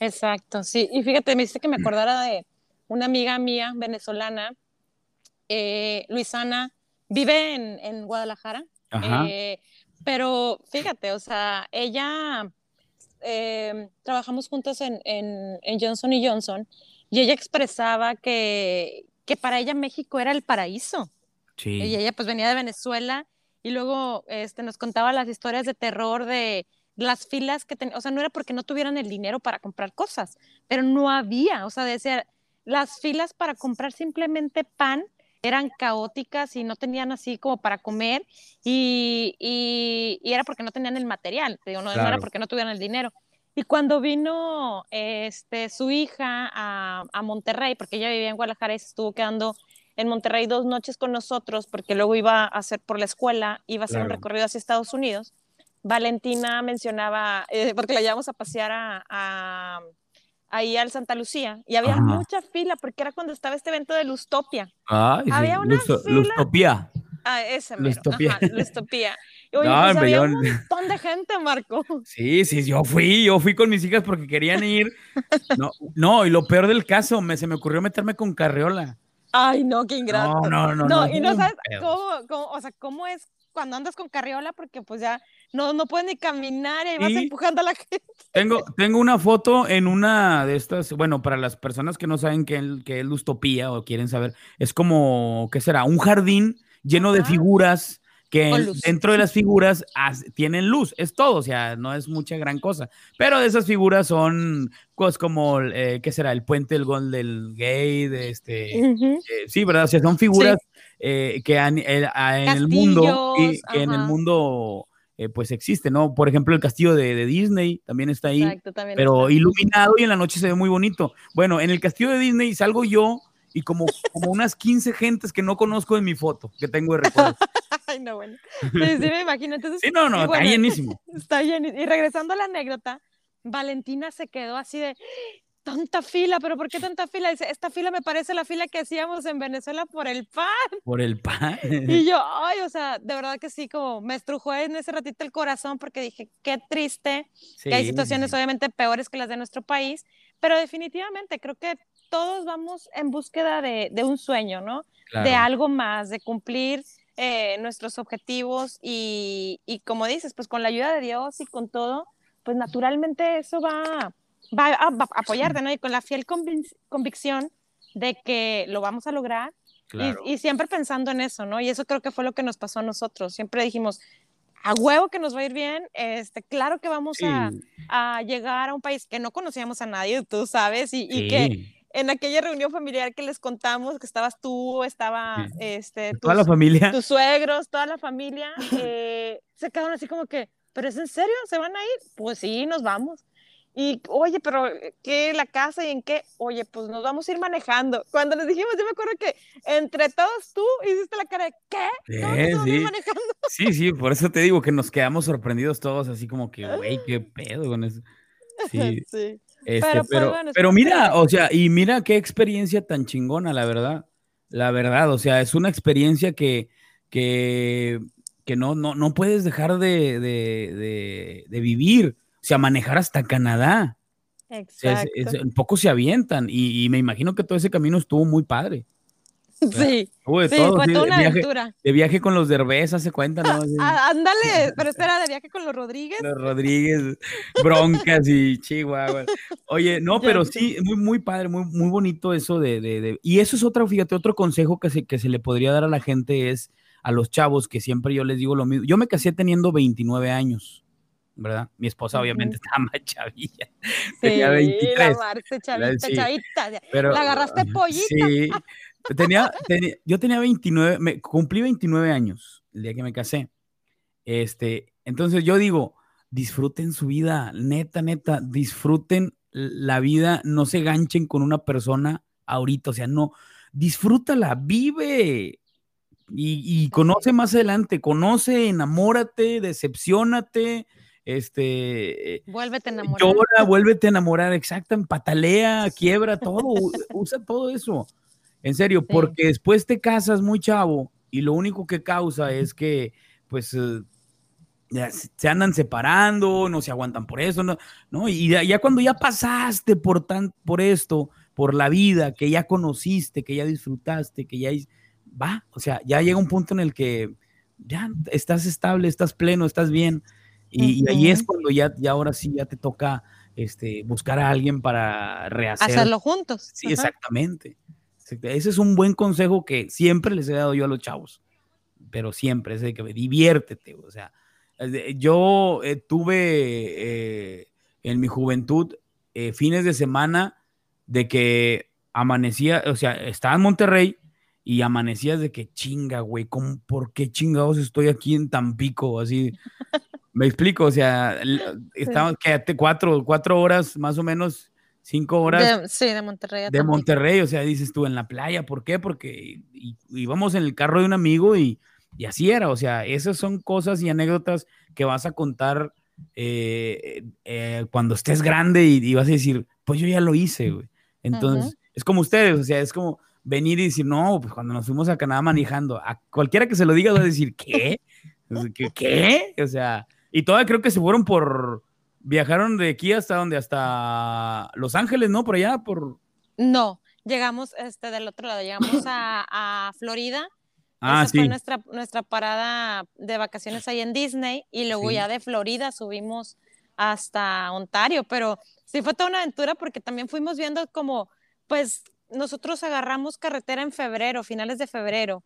Exacto, sí. Y fíjate, me dice que me acordara de, una amiga mía venezolana, eh, Luisana, vive en, Guadalajara, eh, pero fíjate, o sea, ella, eh, trabajamos juntos en, Johnson y Johnson y ella expresaba que, que para ella México era el paraíso. Sí. Y ella pues venía de Venezuela y luego este, nos contaba las historias de terror de las filas que tenían, o sea, no era porque no tuvieran el dinero para comprar cosas, pero no había, o sea, decía, las filas para comprar simplemente pan eran caóticas y no tenían así como para comer y, y, era porque no tenían el material, digo, no, era porque no tuvieran el dinero. Y cuando vino este, su hija a, a, Monterrey, porque ella vivía en Guadalajara y se estuvo quedando en Monterrey dos noches con nosotros, porque luego iba a hacer por la escuela, iba a hacer un recorrido hacia Estados Unidos, Valentina mencionaba, eh, porque la llevamos a pasear a ahí al Santa Lucía y había mucha fila porque era cuando estaba este evento de Lustopia. había una fila. Lustopia. Ah, ese Lustopia. Lustopia. Y oye, pues había un montón de gente, Marco. Sí, sí, yo fui, yo fui con mis hijas porque querían ir. No, no y lo peor del caso, me, se me ocurrió meterme con Carriola. Ay, no, qué ingrato. No, no, no. No, y no sabes cómo, cómo, o sea, cómo es cuando andas con carriola porque pues ya no, no puedes ni caminar y vas empujando a la gente. Tengo, tengo una foto en una de estas, bueno, para las personas que no saben qué, qué es lustopía o quieren saber, es como, ¿qué será? Un jardín lleno de figuras que dentro de las figuras tienen luz, es todo, o sea, no es mucha gran cosa, pero de esas figuras son cosas como, eh, ¿qué será? El puente del gol del gay, de este, eh, sí, ¿verdad? O sea, son figuras eh, que en el mundo, y, que en el mundo pues existe, ¿no? Por ejemplo, el castillo de, Disney también está ahí, pero iluminado y en la noche se ve muy bonito. Bueno, en el castillo de Disney salgo yo y como, como unas 15 gentes que no conozco en mi foto, que tengo de recuerdo. Ay, no, bueno. Sí, me imagino. Entonces, sí, no, no, está llenísimo. Está llenísimo. Y regresando a la anécdota, Valentina se quedó así de, tanta fila, pero ¿por qué tanta fila? Dice, esta fila me parece la fila que hacíamos en Venezuela por el pan. Por el pan. Y yo, ay, o sea, de verdad que sí, como me estrujó en ese ratito el corazón porque dije, qué triste, que hay situaciones obviamente peores que las de nuestro país, pero definitivamente creo que todos vamos en búsqueda de, de un sueño, ¿no? De algo más, de cumplir eh, nuestros objetivos y, y como dices, pues con la ayuda de Dios y con todo, pues naturalmente eso va va a, apoyarte, ¿no? Y con la fiel convicción de que lo vamos a lograr y, siempre pensando en eso, ¿no? Y eso creo que fue lo que nos pasó a nosotros. Siempre dijimos, a huevo que nos va a ir bien, este, claro que vamos a, a, llegar a un país que no conocíamos a nadie, tú sabes, y, y que en aquella reunión familiar que les contamos, que estabas tú, estaba este, tus, toda la familia. tus suegros, toda la familia, eh, se quedaron así como que, ¿pero es en serio? ¿Se van a ir? Pues sí, nos vamos. Y, oye, pero eh, ¿qué la casa y en qué? Oye, pues nos vamos a ir manejando. Cuando les dijimos, yo me acuerdo que entre todos tú hiciste la cara de ¿qué? ¿Cómo sí, sí. manejando? Sí, sí, por eso te digo que nos quedamos sorprendidos todos, así como que, güey, qué pedo con eso. Sí. sí. Este, pero, pero, pero mira, o sea, y mira qué experiencia tan chingona, la verdad. La verdad, o sea, es una experiencia que, que, que no, no, no puedes dejar de, de, de, de vivir sea, manejar hasta Canadá. Exacto. O pocos se avientan y, me imagino que todo ese camino estuvo muy padre. Sí, sí, fue toda una aventura. De viaje con los Derbez, hace cuenta, ¿no? Ah, ándale, pero espera, de viaje con los Rodríguez. Los Rodríguez, broncas y chihuahua. Oye, no, pero sí, muy, muy padre, muy, muy bonito eso de, de, Y eso es otro, fíjate, otro consejo que se, que se le podría dar a la gente es a los chavos, que siempre yo les digo lo mismo. Yo me casé teniendo 29 años. ¿Verdad? Mi esposa obviamente estaba más chavilla. Sí, tenía 23. la Marce, chavita, chavita. Pero, la agarraste pollita. Sí, tenía, yo tenía 29, me, cumplí 29 años el día que me casé. Este, entonces yo digo, disfruten su vida, neta, neta, disfruten la vida, no se ganchen con una persona ahorita, o sea, no, disfrútala, vive, y, y, conoce más adelante, conoce, enamórate, decepcionate, este... Vuélvete a enamorar. Llora, vuélvete a enamorar, exacto, patalea, quiebra, todo, usa todo eso. En serio, porque después te casas muy chavo y lo único que causa es que, pues, eh, se andan separando, no se aguantan por eso, ¿no? ¿no? Y ya, cuando ya pasaste por, tan, por esto, por la vida, que ya conociste, que ya disfrutaste, que ya va, o sea, ya llega un punto en el que ya estás estable, estás pleno, estás bien, y, ahí es cuando ya, ya ahora sí ya te toca este, buscar a alguien para rehacer. Hacerlo juntos. Sí, exactamente. Ese es un buen consejo que siempre les he dado yo a los chavos, pero siempre, es de que diviértete, o sea, yo eh, tuve eh, en mi juventud eh, fines de semana de que amanecía, o sea, estaba en Monterrey y amanecías de que chinga, güey, ¿por qué chingados estoy aquí en Tampico? Así, me explico, o sea, estamos que cuatro, cuatro horas más o menos, cinco horas. sí, de Monterrey. de Monterrey, o sea, dices tú en la playa, ¿por qué? Porque íbamos en el carro de un amigo y, así era, o sea, esas son cosas y anécdotas que vas a contar eh, eh, cuando estés grande y, vas a decir, pues yo ya lo hice, güey. Entonces, es como ustedes, o sea, es como venir y decir, no, pues cuando nos fuimos a Canadá manejando, a cualquiera que se lo diga va a decir. ¿Qué? ¿Qué? O sea, y todavía creo que se fueron por. Viajaron de aquí hasta donde, hasta Los Ángeles, ¿no? Por allá, por. No, llegamos este, del otro lado, llegamos a, Florida. Ah, Esa sí. fue nuestra, nuestra parada de vacaciones ahí en Disney. Y luego ya de Florida subimos hasta Ontario. Pero sí fue toda una aventura porque también fuimos viendo como, pues, nosotros agarramos carretera en febrero, finales de febrero,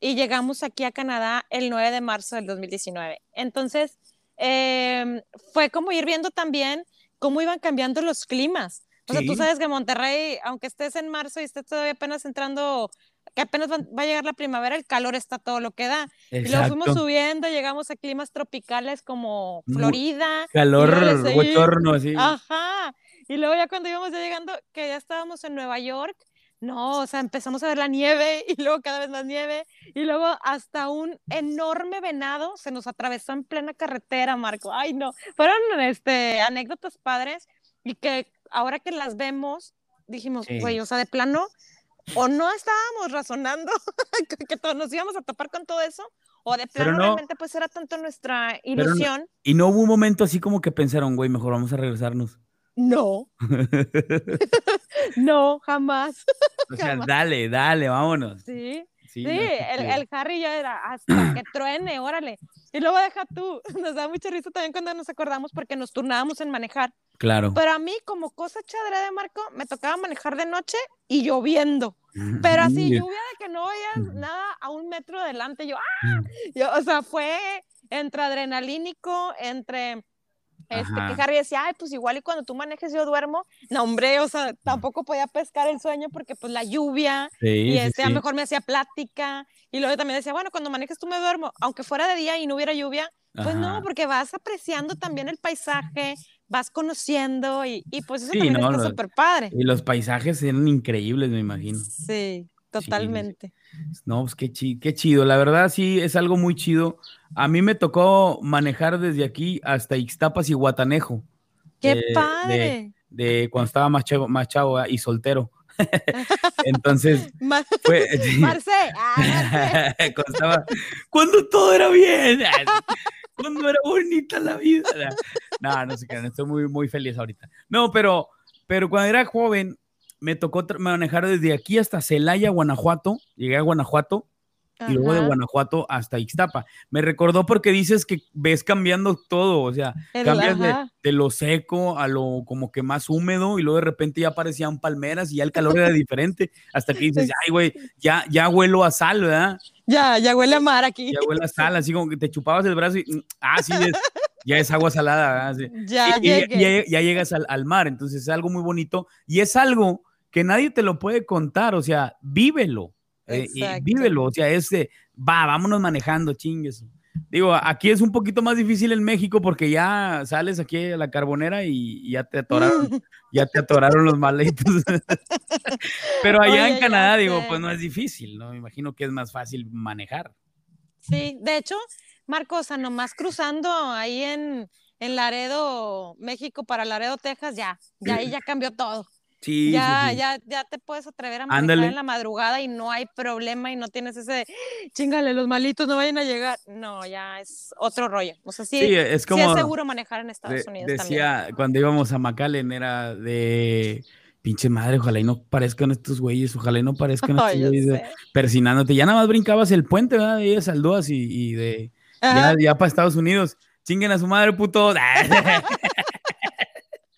y llegamos aquí a Canadá el 9 de marzo del 2019. Entonces, Em, fue como ir viendo también cómo iban cambiando los climas. O sea, tú sabes que Monterrey, aunque estés en marzo y estés todavía apenas entrando, que apenas va, a llegar la primavera, el calor está todo lo que da. Y luego fuimos subiendo, llegamos a climas tropicales como Florida. Calor, bochorno, así. Ajá. Y luego ya cuando íbamos ya llegando, que ya estábamos en Nueva York, no, o sea, empezamos a ver la nieve y luego cada vez más nieve y luego hasta un enorme venado se nos atravesó en plena carretera, Marco. Ay, no, fueron este, anécdotas padres y que ahora que las vemos, dijimos, Sí. güey, o sea, de plano, o no estábamos razonando que, todos nos íbamos a topar con todo eso, o de plano no- realmente pues era tanto nuestra no- ilusión. Y no hubo un momento así como que pensaron, güey, mejor vamos a regresarnos. No, no, jamás. O sea, Jamás. dale, dale, vámonos. Sí, Sí, sí, no, el, el Harry ya era hasta que truene, órale. Y luego deja tú, nos da mucha risa también cuando nos acordamos porque nos turnábamos en manejar. Claro. Pero a mí, como cosa chadra de Marco, me tocaba manejar de noche y lloviendo. Pero así, Sí. lluvia de que no veías nada a un metro adelante. Yo, ¡ah! Yo, o sea, fue entre adrenalínico, entre este, que Harry decía, ay, pues igual y cuando tú manejes yo duermo. No, hombre, o sea, tampoco podía pescar el sueño porque pues la lluvia Sí, y sí, este, a sí. lo mejor me hacía plática. Y luego también decía, bueno, cuando manejes tú me duermo, aunque fuera de día y no hubiera lluvia, pues no, Ajá. porque vas apreciando también el paisaje, vas conociendo y, y pues eso Sí, también no, está súper padre. Y los paisajes eran increíbles, me imagino. Sí, totalmente. No, pues qué, chi- qué chido. La verdad, sí, es algo muy chido. A mí me tocó manejar desde aquí hasta Ixtapas y Guatanejo. ¡Qué eh, de- padre! De cuando estaba más chavo, más chavo ¿verdad? y soltero. Entonces, fue. Marce, ah, Marce. cuando, estaba- cuando todo era bien. Cuando era bonita la vida. No, no sé qué, estoy muy, muy feliz ahorita. No, pero, pero cuando era joven, me tocó manejar desde aquí hasta Celaya, Guanajuato. Llegué a Guanajuato y luego de Guanajuato hasta Ixtapa. Me recordó porque dices que ves cambiando todo, o sea, el- cambias de, de lo seco a lo como que más húmedo y luego de repente ya aparecían palmeras y ya el calor era diferente, hasta que dices, ay, güey, ya, ya huelo a sal, ¿verdad? Ya, ya huele a mar aquí. Ya huele a sal, así como que te chupabas el brazo y, mm, ah, sí, es- ya es agua salada, ¿verdad? Sí. Ya Y- y- llegué. ya, ya llegas al, al mar, entonces es algo muy bonito y es algo que nadie te lo puede contar, o sea, vívelo, eh, y vívelo, o sea, es de, va, vámonos manejando, chingues. Digo, aquí es un poquito más difícil en México porque ya sales aquí a la carbonera y, y ya te atoraron, ya te atoraron los maletos. Pero allá Oye, en Canadá, digo, pues no es difícil, ¿no? Me imagino que es más fácil manejar. Sí, de hecho, Marcos, o sea, nomás cruzando ahí en, en Laredo, México para Laredo, Texas, ya, ya ahí ya cambió todo. Sí, ya, sí, sí. ya, ya te puedes atrever a manejar Ándale. en la madrugada y no hay problema y no tienes ese, chingale, los malitos no vayan a llegar. No, ya es otro rollo. O sea, sí, Sí, es sí como... es seguro manejar en Estados De- Unidos decía cuando íbamos a McAllen era de pinche madre, ojalá y no parezcan estos güeyes, ojalá y no parezcan también. estos güeyes de- persinándote. Ya nada más brincabas el puente, ¿verdad? De ellas Aldúas y, y de ya, ya para Estados Unidos. Chinguen a su madre, puto.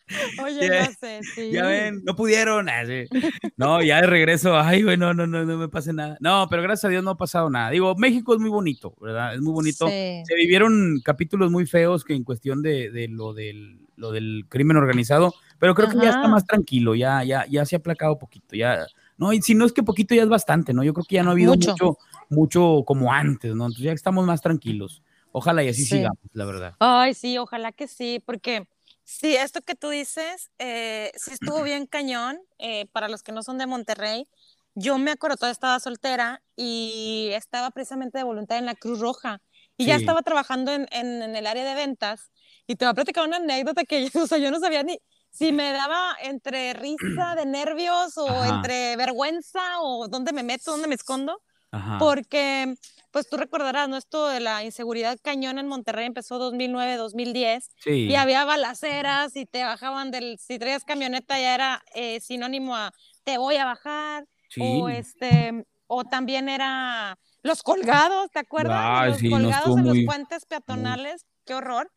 Oye, Ya- ya sé, sí. ya ven, no pudieron. Ah. No, ya de regreso, ay, güey, no, no, no, no me pase nada. No, pero gracias a Dios no ha pasado nada. Digo, México es muy bonito, ¿verdad? Es muy bonito. Sí. se vivieron capítulos muy feos que en cuestión de, de lo, del, lo del crimen organizado, pero creo que ya está más tranquilo, ya, ya, ya se ha aplacado poquito, ya, no, y si no es que poquito ya es bastante, ¿no? Yo creo que ya no ha habido Mucho. mucho, mucho, como antes, ¿no? Entonces ya estamos más tranquilos. Ojalá y así Sí. sigamos, la verdad. Ay, sí, ojalá que sí, porque sí, esto que tú dices, eh, sí estuvo bien cañón. eh, para los que no son de Monterrey, yo me acuerdo, todavía estaba soltera y estaba precisamente de voluntad en la Cruz Roja y ya Sí. estaba trabajando en, en- en el área de ventas. Y te voy a platicar una anécdota que o sea, yo no sabía ni si me daba entre risa de nervios o Ajá. entre vergüenza o dónde me meto, dónde me escondo Ajá. porque pues tú recordarás, ¿no? Esto de la inseguridad cañón en Monterrey empezó 2009, 2010 sí. y había balaceras y te bajaban del, si traías camioneta ya era eh, sinónimo a te voy a bajar sí. o este, o también era los colgados, ¿te acuerdas? Ay, los sí, colgados en muy- los puentes peatonales, qué horror.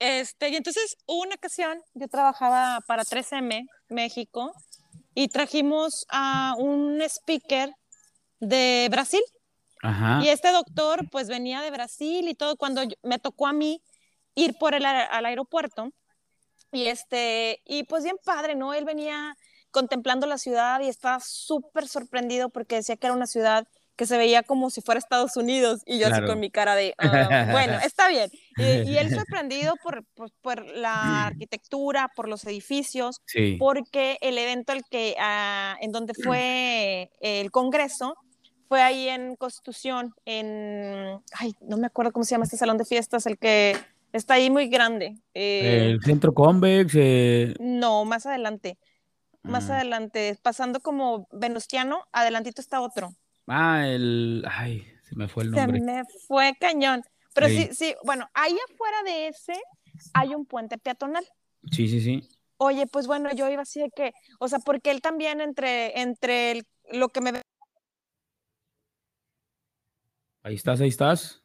Este, y entonces hubo una ocasión, yo trabajaba para 3M México y trajimos a un speaker de Brasil. Ajá. Y este doctor pues venía de Brasil y todo cuando yo- me tocó a mí ir por el al aeropuerto y este y pues bien padre, ¿no? Él venía contemplando la ciudad y estaba súper sorprendido porque decía que era una ciudad que se veía como si fuera Estados Unidos y yo Claro. así con mi cara de, "Ah, bueno, está bien. Y, y él sorprendido por, por, por la arquitectura, por los edificios, Sí. porque el evento al que, ah, en donde fue el Congreso fue ahí en Constitución, en, ay, no me acuerdo cómo se llama este salón de fiestas, el que Está ahí muy grande. Eh, ¿El centro convex? Eh. No, más adelante. Más ah. adelante, pasando como Venustiano, adelantito está otro. Ah, el. Ay, se me fue el nombre. Se me fue cañón. Pero sí, sí, bueno, ahí afuera de ese hay un puente peatonal. Sí, sí, sí. Oye, pues bueno, yo iba así de que, o sea, porque él también entre, entre lo que me... Ahí estás, ahí estás.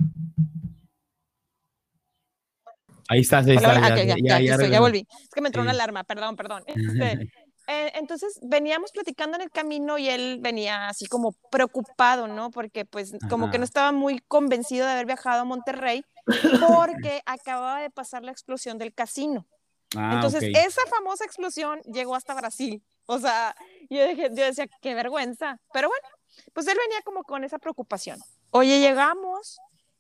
Ahí estás, ahí estás. ya, ya, volví. Es que me entró una alarma, perdón, perdón. Este, eh, entonces veníamos platicando en el camino y él venía así como preocupado, ¿no? Porque pues como que no estaba muy convencido de haber viajado a Monterrey porque acababa de pasar la explosión del casino. Ah, entonces esa famosa explosión llegó hasta Brasil. O sea, yo, dije, yo decía, qué vergüenza. Pero bueno, pues él venía como con esa preocupación. Oye, llegamos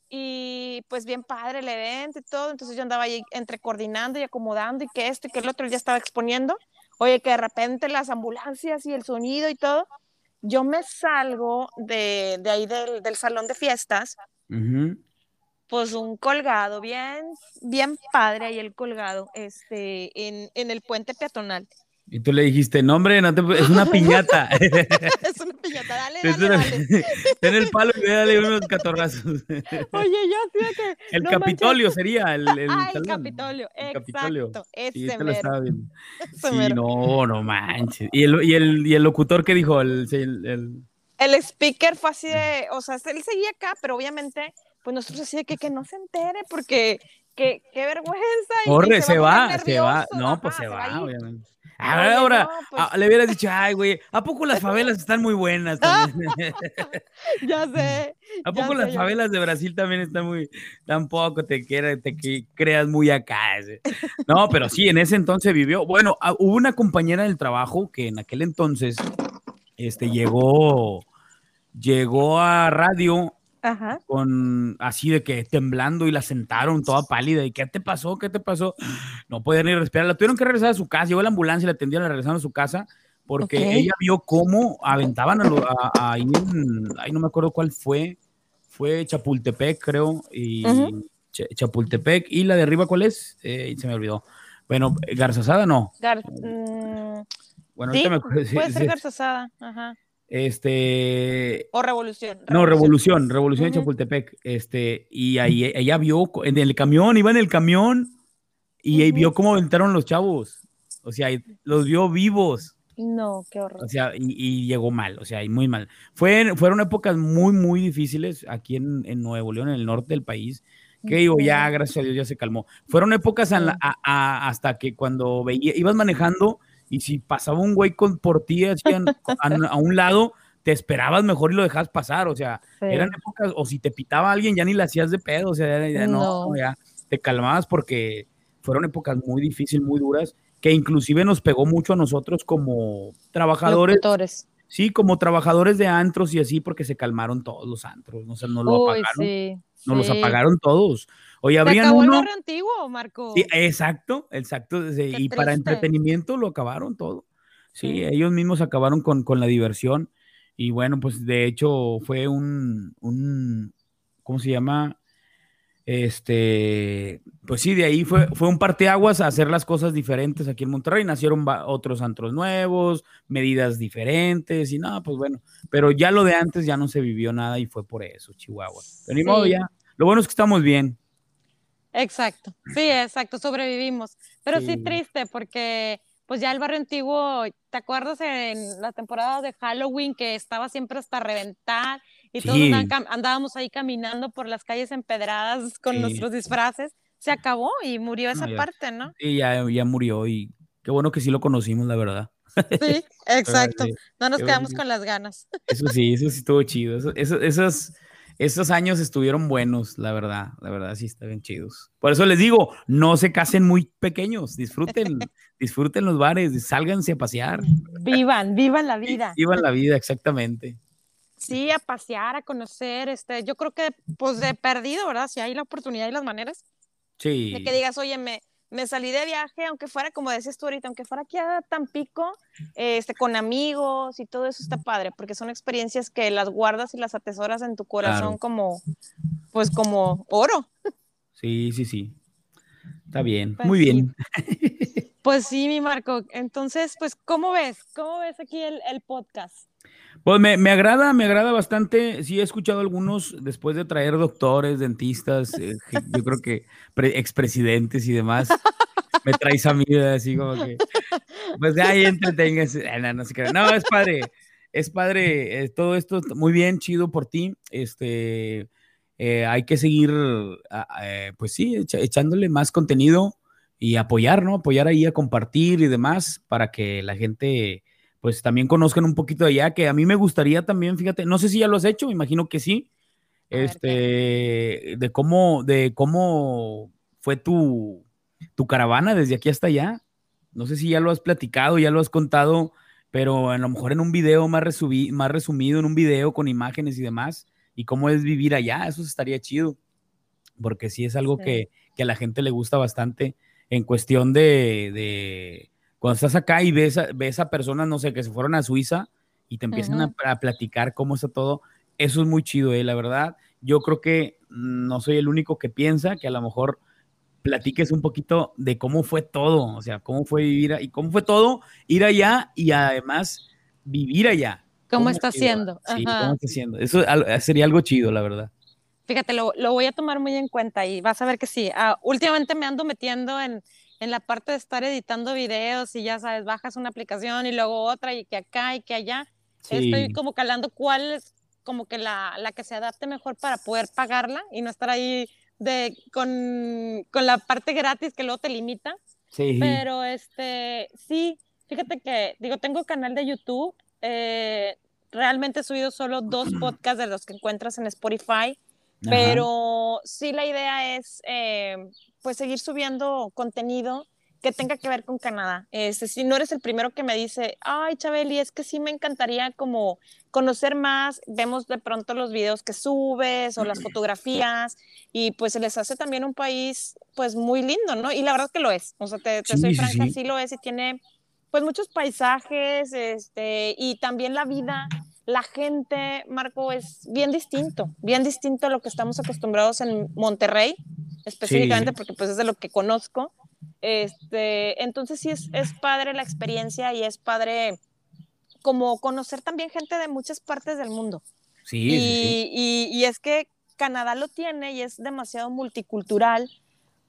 y pues bien padre el evento y todo. Entonces yo andaba ahí entre coordinando y acomodando y que esto y que el otro ya estaba exponiendo. Oye, que de repente las ambulancias y el sonido y todo, yo me salgo de, de ahí del, del, salón de fiestas, pues un colgado, bien, bien padre ahí el colgado, este, en, en el puente peatonal. Y tú le dijiste, no, hombre, no te... es una piñata. es una piñata, dale, dale, dale. Ten el palo y dale unos catorrazos. Oye, yo sí que... El Capitolio sería el, el Ah, el Capitolio, el exacto. Ese sí, te lo estaba viendo. sí, no, no manches. ¿Y el, y, el, ¿Y el locutor qué dijo? El, el, el speaker fue así de, o sea, él seguía acá, pero obviamente, pues nosotros así de que, que no se entere, porque qué, qué vergüenza. Corre, se, va, se va. No, pues se, va, obviamente. Ahora, pues le hubieras dicho, ay, güey, ¿a poco las favelas están muy buenas también? ya sé. ¿A poco las favelas de Brasil también están muy, tampoco te, te creas muy acá? No, pero sí, en ese entonces vivió. Bueno, ah, hubo una compañera del trabajo que en aquel entonces este, llegó, llegó a radio con así de que temblando y la sentaron toda pálida. ¿Y qué te pasó? ¿Qué te pasó? No podía ni respirar. La tuvieron que regresar a su casa. Llegó la ambulancia y la atendieron, la regresaron a su casa porque ella vio cómo aventaban a, ahí ahí no me acuerdo cuál fue. Fue Chapultepec, creo. Y Chapultepec. ¿Y la de arriba cuál es? Eh, se me olvidó. Bueno, Garzasada no. Mm, bueno, ¿Sí? me Puede ser Garzasada. Ajá. Este. O Revolución. No, Revolución, Revolución de Chapultepec. Este, y ahí ella vio en el camión, iba en el camión y ahí vio cómo aventaron los chavos. O sea, los vio vivos. No, qué horror. O sea, y, llegó mal, o sea, y muy mal. Fue, fueron épocas muy, muy difíciles aquí en, en, Nuevo León, en el norte del país. Que digo, ya, gracias a Dios, ya se calmó. Fueron épocas hasta que cuando veía, ibas manejando y si pasaba un güey con por ti a, un lado, te esperabas mejor y lo dejabas pasar, o sea, eran épocas, o si te pitaba alguien, ya ni la hacías de pedo, o sea, ya, no. ya te calmabas porque fueron épocas muy difíciles, muy duras, que inclusive nos pegó mucho a nosotros como trabajadores. Sí, como trabajadores de antros y así, porque se calmaron todos los antros, no sé, no lo apagaron. Sí, nos los apagaron todos. Oye, habrían uno. El antiguo, Marco. Sí, exacto, exacto. y para entretenimiento lo acabaron todo. Sí, ellos mismos acabaron con, con, la diversión. Y bueno, pues de hecho fue un, un ¿cómo se llama? Este, pues sí, de ahí fue, fue un parteaguas a hacer las cosas diferentes aquí en Monterrey. Nacieron otros antros nuevos, medidas diferentes y nada, pues bueno. Pero ya lo de antes ya no se vivió nada y fue por eso, Chihuahua. Pero ni modo ya. Lo bueno es que estamos bien. Exacto, sí, exacto, sobrevivimos. Pero sí. triste porque pues ya el barrio antiguo, ¿te acuerdas en la temporada de Halloween que estaba siempre hasta reventar y todos andábamos ahí caminando por las calles empedradas con nuestros disfraces? Se acabó y murió esa parte, ¿no? Sí, ya, ya murió y qué bueno que sí lo conocimos, la verdad. Sí, exacto. No nos quedamos con las ganas. Eso sí, eso sí estuvo chido. Eso, eso, esas esos años estuvieron buenos, la verdad, la verdad sí están chidos. Por eso les digo, no se casen muy pequeños, disfruten, disfruten los bares, sálganse a pasear. Vivan, vivan la vida. Vivan la vida, exactamente. Sí, a pasear, a conocer, este, yo creo que pues de perdido, ¿verdad? Si hay la oportunidad y las maneras. Sí. De que digas, oye, me, me salí de viaje, aunque fuera, como decías tú ahorita, aunque fuera aquí a Tampico, este, con amigos y todo eso está padre, porque son experiencias que las guardas y las atesoras en tu corazón como, pues como oro. Sí, sí, sí. Está bien, pues muy bien. Pues sí, mi Marco. Entonces, pues, ¿cómo ves? ¿Cómo ves aquí el, podcast? Pues me, me, agrada, me agrada bastante. Sí, he escuchado algunos después de traer doctores, dentistas, eh, yo creo que expresidentes y demás. me traes a mí así como que, pues de ahí entretengas. Eh, no, no, es padre, es padre. Eh, todo esto muy bien, chido por ti. Este, hay que seguir, pues sí, echándole más contenido y apoyar, ¿no? Apoyar ahí a compartir y demás para que la gente pues también conozcan un poquito de allá, que a mí me gustaría también, fíjate, no sé si ya lo has hecho, me imagino que sí, este, de cómo, de cómo fue tu, tu caravana desde aquí hasta allá. No sé si ya lo has platicado, ya lo has contado, pero a lo mejor en un video más, más resumido, en un video con imágenes y demás, y cómo es vivir allá, eso estaría chido, porque sí es algo Que, que, a la gente le gusta bastante en cuestión de, cuando estás acá y ves a, ves a personas, no sé, que se fueron a Suiza y te empiezan a, platicar cómo está todo, eso es muy chido, eh, la verdad. Yo creo que no soy el único que piensa que a lo mejor platiques un poquito de cómo fue todo, o sea, cómo fue vivir y cómo fue todo ir allá y además vivir allá. ¿Cómo, está haciendo? Sí, cómo está haciendo. Eso sería algo chido, la verdad. Fíjate, lo, voy a tomar muy en cuenta y vas a ver que sí. Ah, últimamente me ando metiendo en, en la parte de estar editando videos y ya sabes, bajas una aplicación y luego otra y que acá y que allá. Estoy como calando cuál es como que la, la, que se adapte mejor para poder pagarla y no estar ahí de, con, con la parte gratis que luego te limita. Sí. Pero este, sí, fíjate que, digo, tengo canal de YouTube. Eh, realmente he subido solo dos podcasts de los que encuentras en Spotify. Pero sí la idea es eh, pues seguir subiendo contenido que tenga que ver con Canadá. Este, si no eres el primero que me dice, ay, Chabeli, es que sí me encantaría como conocer más, vemos de pronto los videos que subes o las fotografías y pues se les hace también un país pues muy lindo, ¿no? Y la verdad que lo es, o sea, te, soy franca, sí. sí lo es y tiene pues muchos paisajes este, y también la vida la gente, Marco, es bien distinto, bien distinto a lo que estamos acostumbrados en Monterrey, específicamente porque pues es de lo que conozco. Este, entonces sí es, es padre la experiencia y es padre como conocer también gente de muchas partes del mundo. Sí, y, sí, Y, y, es que Canadá lo tiene y es demasiado multicultural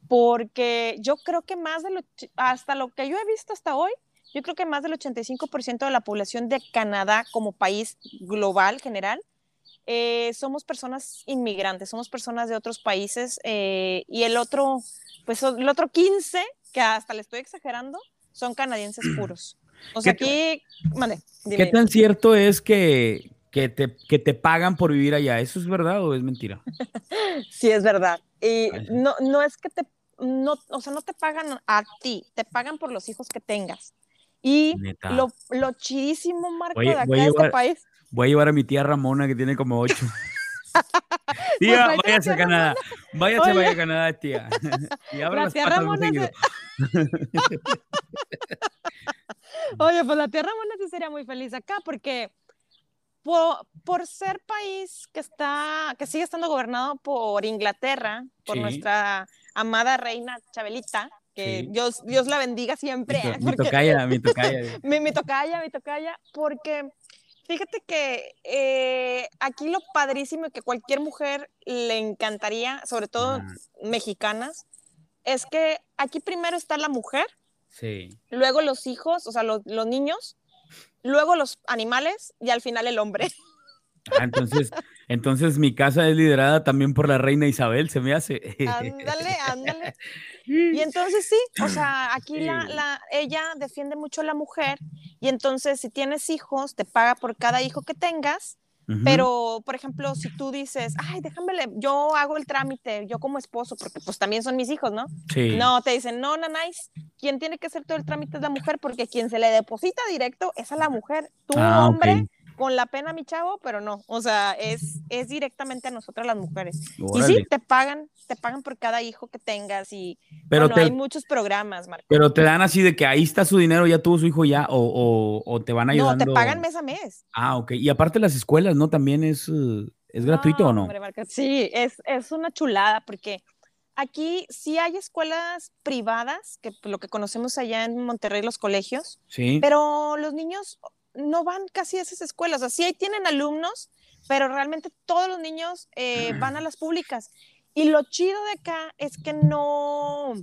porque yo creo que más de lo, hasta lo que yo he visto hasta hoy, yo creo que más del 85% de la población de Canadá como país global general eh, somos personas inmigrantes, somos personas de otros países eh, y el otro, pues el otro 15, que hasta le estoy exagerando, son canadienses puros. O sea, aquí, mande, ¿Qué tan cierto es que, que, te, que te pagan por vivir allá? ¿Eso es verdad o es mentira? sí, es verdad. Y no, no es que te, no, o sea, no te pagan a ti, te pagan por los hijos que tengas. Y lo, lo, chidísimo, Marco, de acá de este país. Voy a llevar a mi tía Ramona, que tiene como ocho. tía, pues váyase a Canadá. Váyase, vaya a Canadá, tía. y abra la tía Ramona. Oye, pues la tía Ramona sí sería muy feliz acá, porque por, por, ser país que está, que sigue estando gobernado por Inglaterra, por nuestra amada reina Chabelita, Dios, Dios la bendiga siempre. Mi, tocaya, mi tocaya. mi, mi tocaya, mi tocaya, porque fíjate que eh, aquí lo padrísimo que cualquier mujer le encantaría, sobre todo mexicanas, es que aquí primero está la mujer, sí. luego los hijos, o sea, los, los niños, luego los animales y al final el hombre. Ah, entonces, entonces mi casa es liderada también por la reina Isabel, se me hace. Ándale, ándale. Y entonces sí, o sea, aquí la, la, ella defiende mucho a la mujer y entonces si tienes hijos, te paga por cada hijo que tengas. Pero, por ejemplo, si tú dices, ay, déjame, yo hago el trámite, yo como esposo, porque pues también son mis hijos, ¿no? Sí. No, te dicen, no, nanáis, quien tiene que hacer todo el trámite es la mujer, porque quien se le deposita directo es a la mujer. Tú, ah, hombre, con la pena, mi chavo, pero no, o sea, es, es directamente a nosotras las mujeres. Y sí, te pagan, te pagan por cada hijo que tengas y pero hay muchos programas, Marco. Pero te dan así de que ahí está su dinero, ya tuvo su hijo ya, o, o, te van ayudando. No, te pagan mes a mes. Ah, ok. Y aparte las escuelas, ¿no? También es, es gratuito o no? sí, es, es una chulada porque aquí sí hay escuelas privadas, que lo que conocemos allá en Monterrey, los colegios, Sí. pero los niños no van casi a esas escuelas. Así ahí tienen alumnos, pero realmente todos los niños eh, van a las públicas. Y lo chido de acá es que no,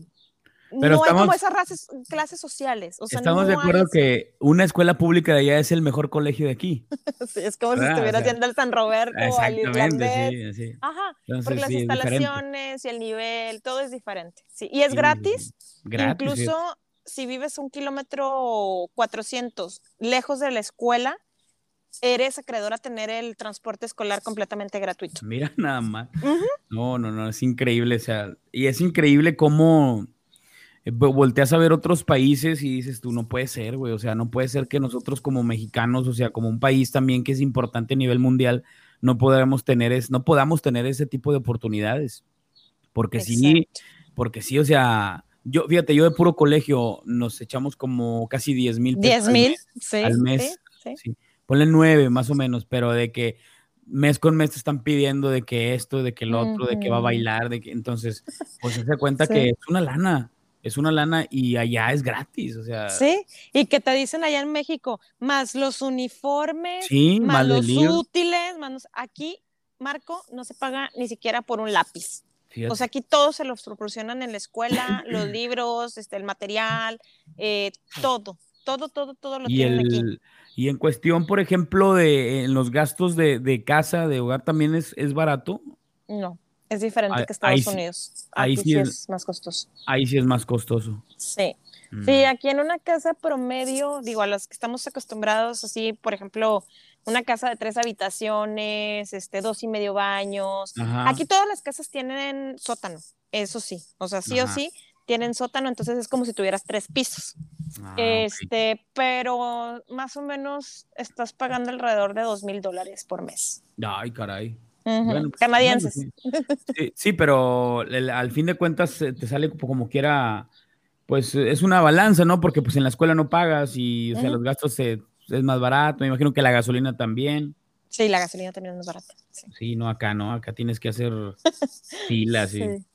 Pero no hay como estamos- esas razas- clases sociales. O sea, Estamos no de acuerdo hay- que una escuela pública de allá es el mejor colegio de aquí. Sí, es como si ¿verdad? O estuvieras sea, yendo al San Roberto o al irlandés. sí, sí. Ajá, Entonces, porque las sí, es diferente. instalaciones y el nivel, todo es diferente. Sí, y es Sí, gratis. Gratis. Incluso si vives un kilómetro 400 lejos de la escuela, eres acreedor a tener el transporte escolar completamente gratuito. Mira nada más. Ujú. No, no, no, es increíble. O sea, y es increíble cómo eh, vo- volteas a ver otros países y dices tú, no puede ser, güey. O sea, no puede ser que nosotros como mexicanos, o sea, como un país también que es importante a nivel mundial, no podamos tener, es, no podamos tener ese tipo de oportunidades. Porque sí, Exacto. porque sí, o sea, yo, fíjate, yo de puro colegio nos echamos como casi 10 mil 10 mil, sí. al mes. sí, sí. Sí, ponle nueve más o menos, pero de que mes con mes te están pidiendo de que esto, de que el otro, de que va a bailar, de que entonces, pues se da cuenta que es una lana, es una lana y allá es gratis, o sea, Sí, y que te dicen allá en México, más los uniformes, sí, más los útiles, más aquí, Marco, no se paga ni siquiera por un lápiz. Fíjate. O sea, aquí todo se los proporcionan en la escuela, los libros, este, el material, eh, todo, todo, todo, todo lo y tienen aquí. y en cuestión, por ejemplo, de en los gastos de, de casa, de hogar también es, es barato, No, es diferente que Estados ahí Unidos. ahí sí sí es- es más costoso. ahí sí es más costoso. Sí. Mm. Sí, aquí en una casa promedio, digo, a los que estamos acostumbrados, así, por ejemplo, una casa de tres habitaciones, este, dos y medio baños. Ajá. Aquí todas las casas tienen sótano, eso sí, o sea, sí o sí tienen sótano, entonces es como si tuvieras tres pisos. Ah. Este, pero más o menos estás pagando alrededor de dos mil dólares por mes. Ay, caray. Bueno, pues, Canadienses. bueno, sí. Sí, sí, pero el- al fin de cuentas te sale como quiera, pues es una balanza, ¿no? Porque pues en la escuela no pagas y o sea, los gastos se- es más barato, me imagino que la gasolina también. Sí, la gasolina también es más barata. Sí. Sí, no, acá no, acá tienes que hacer filas y... Sí.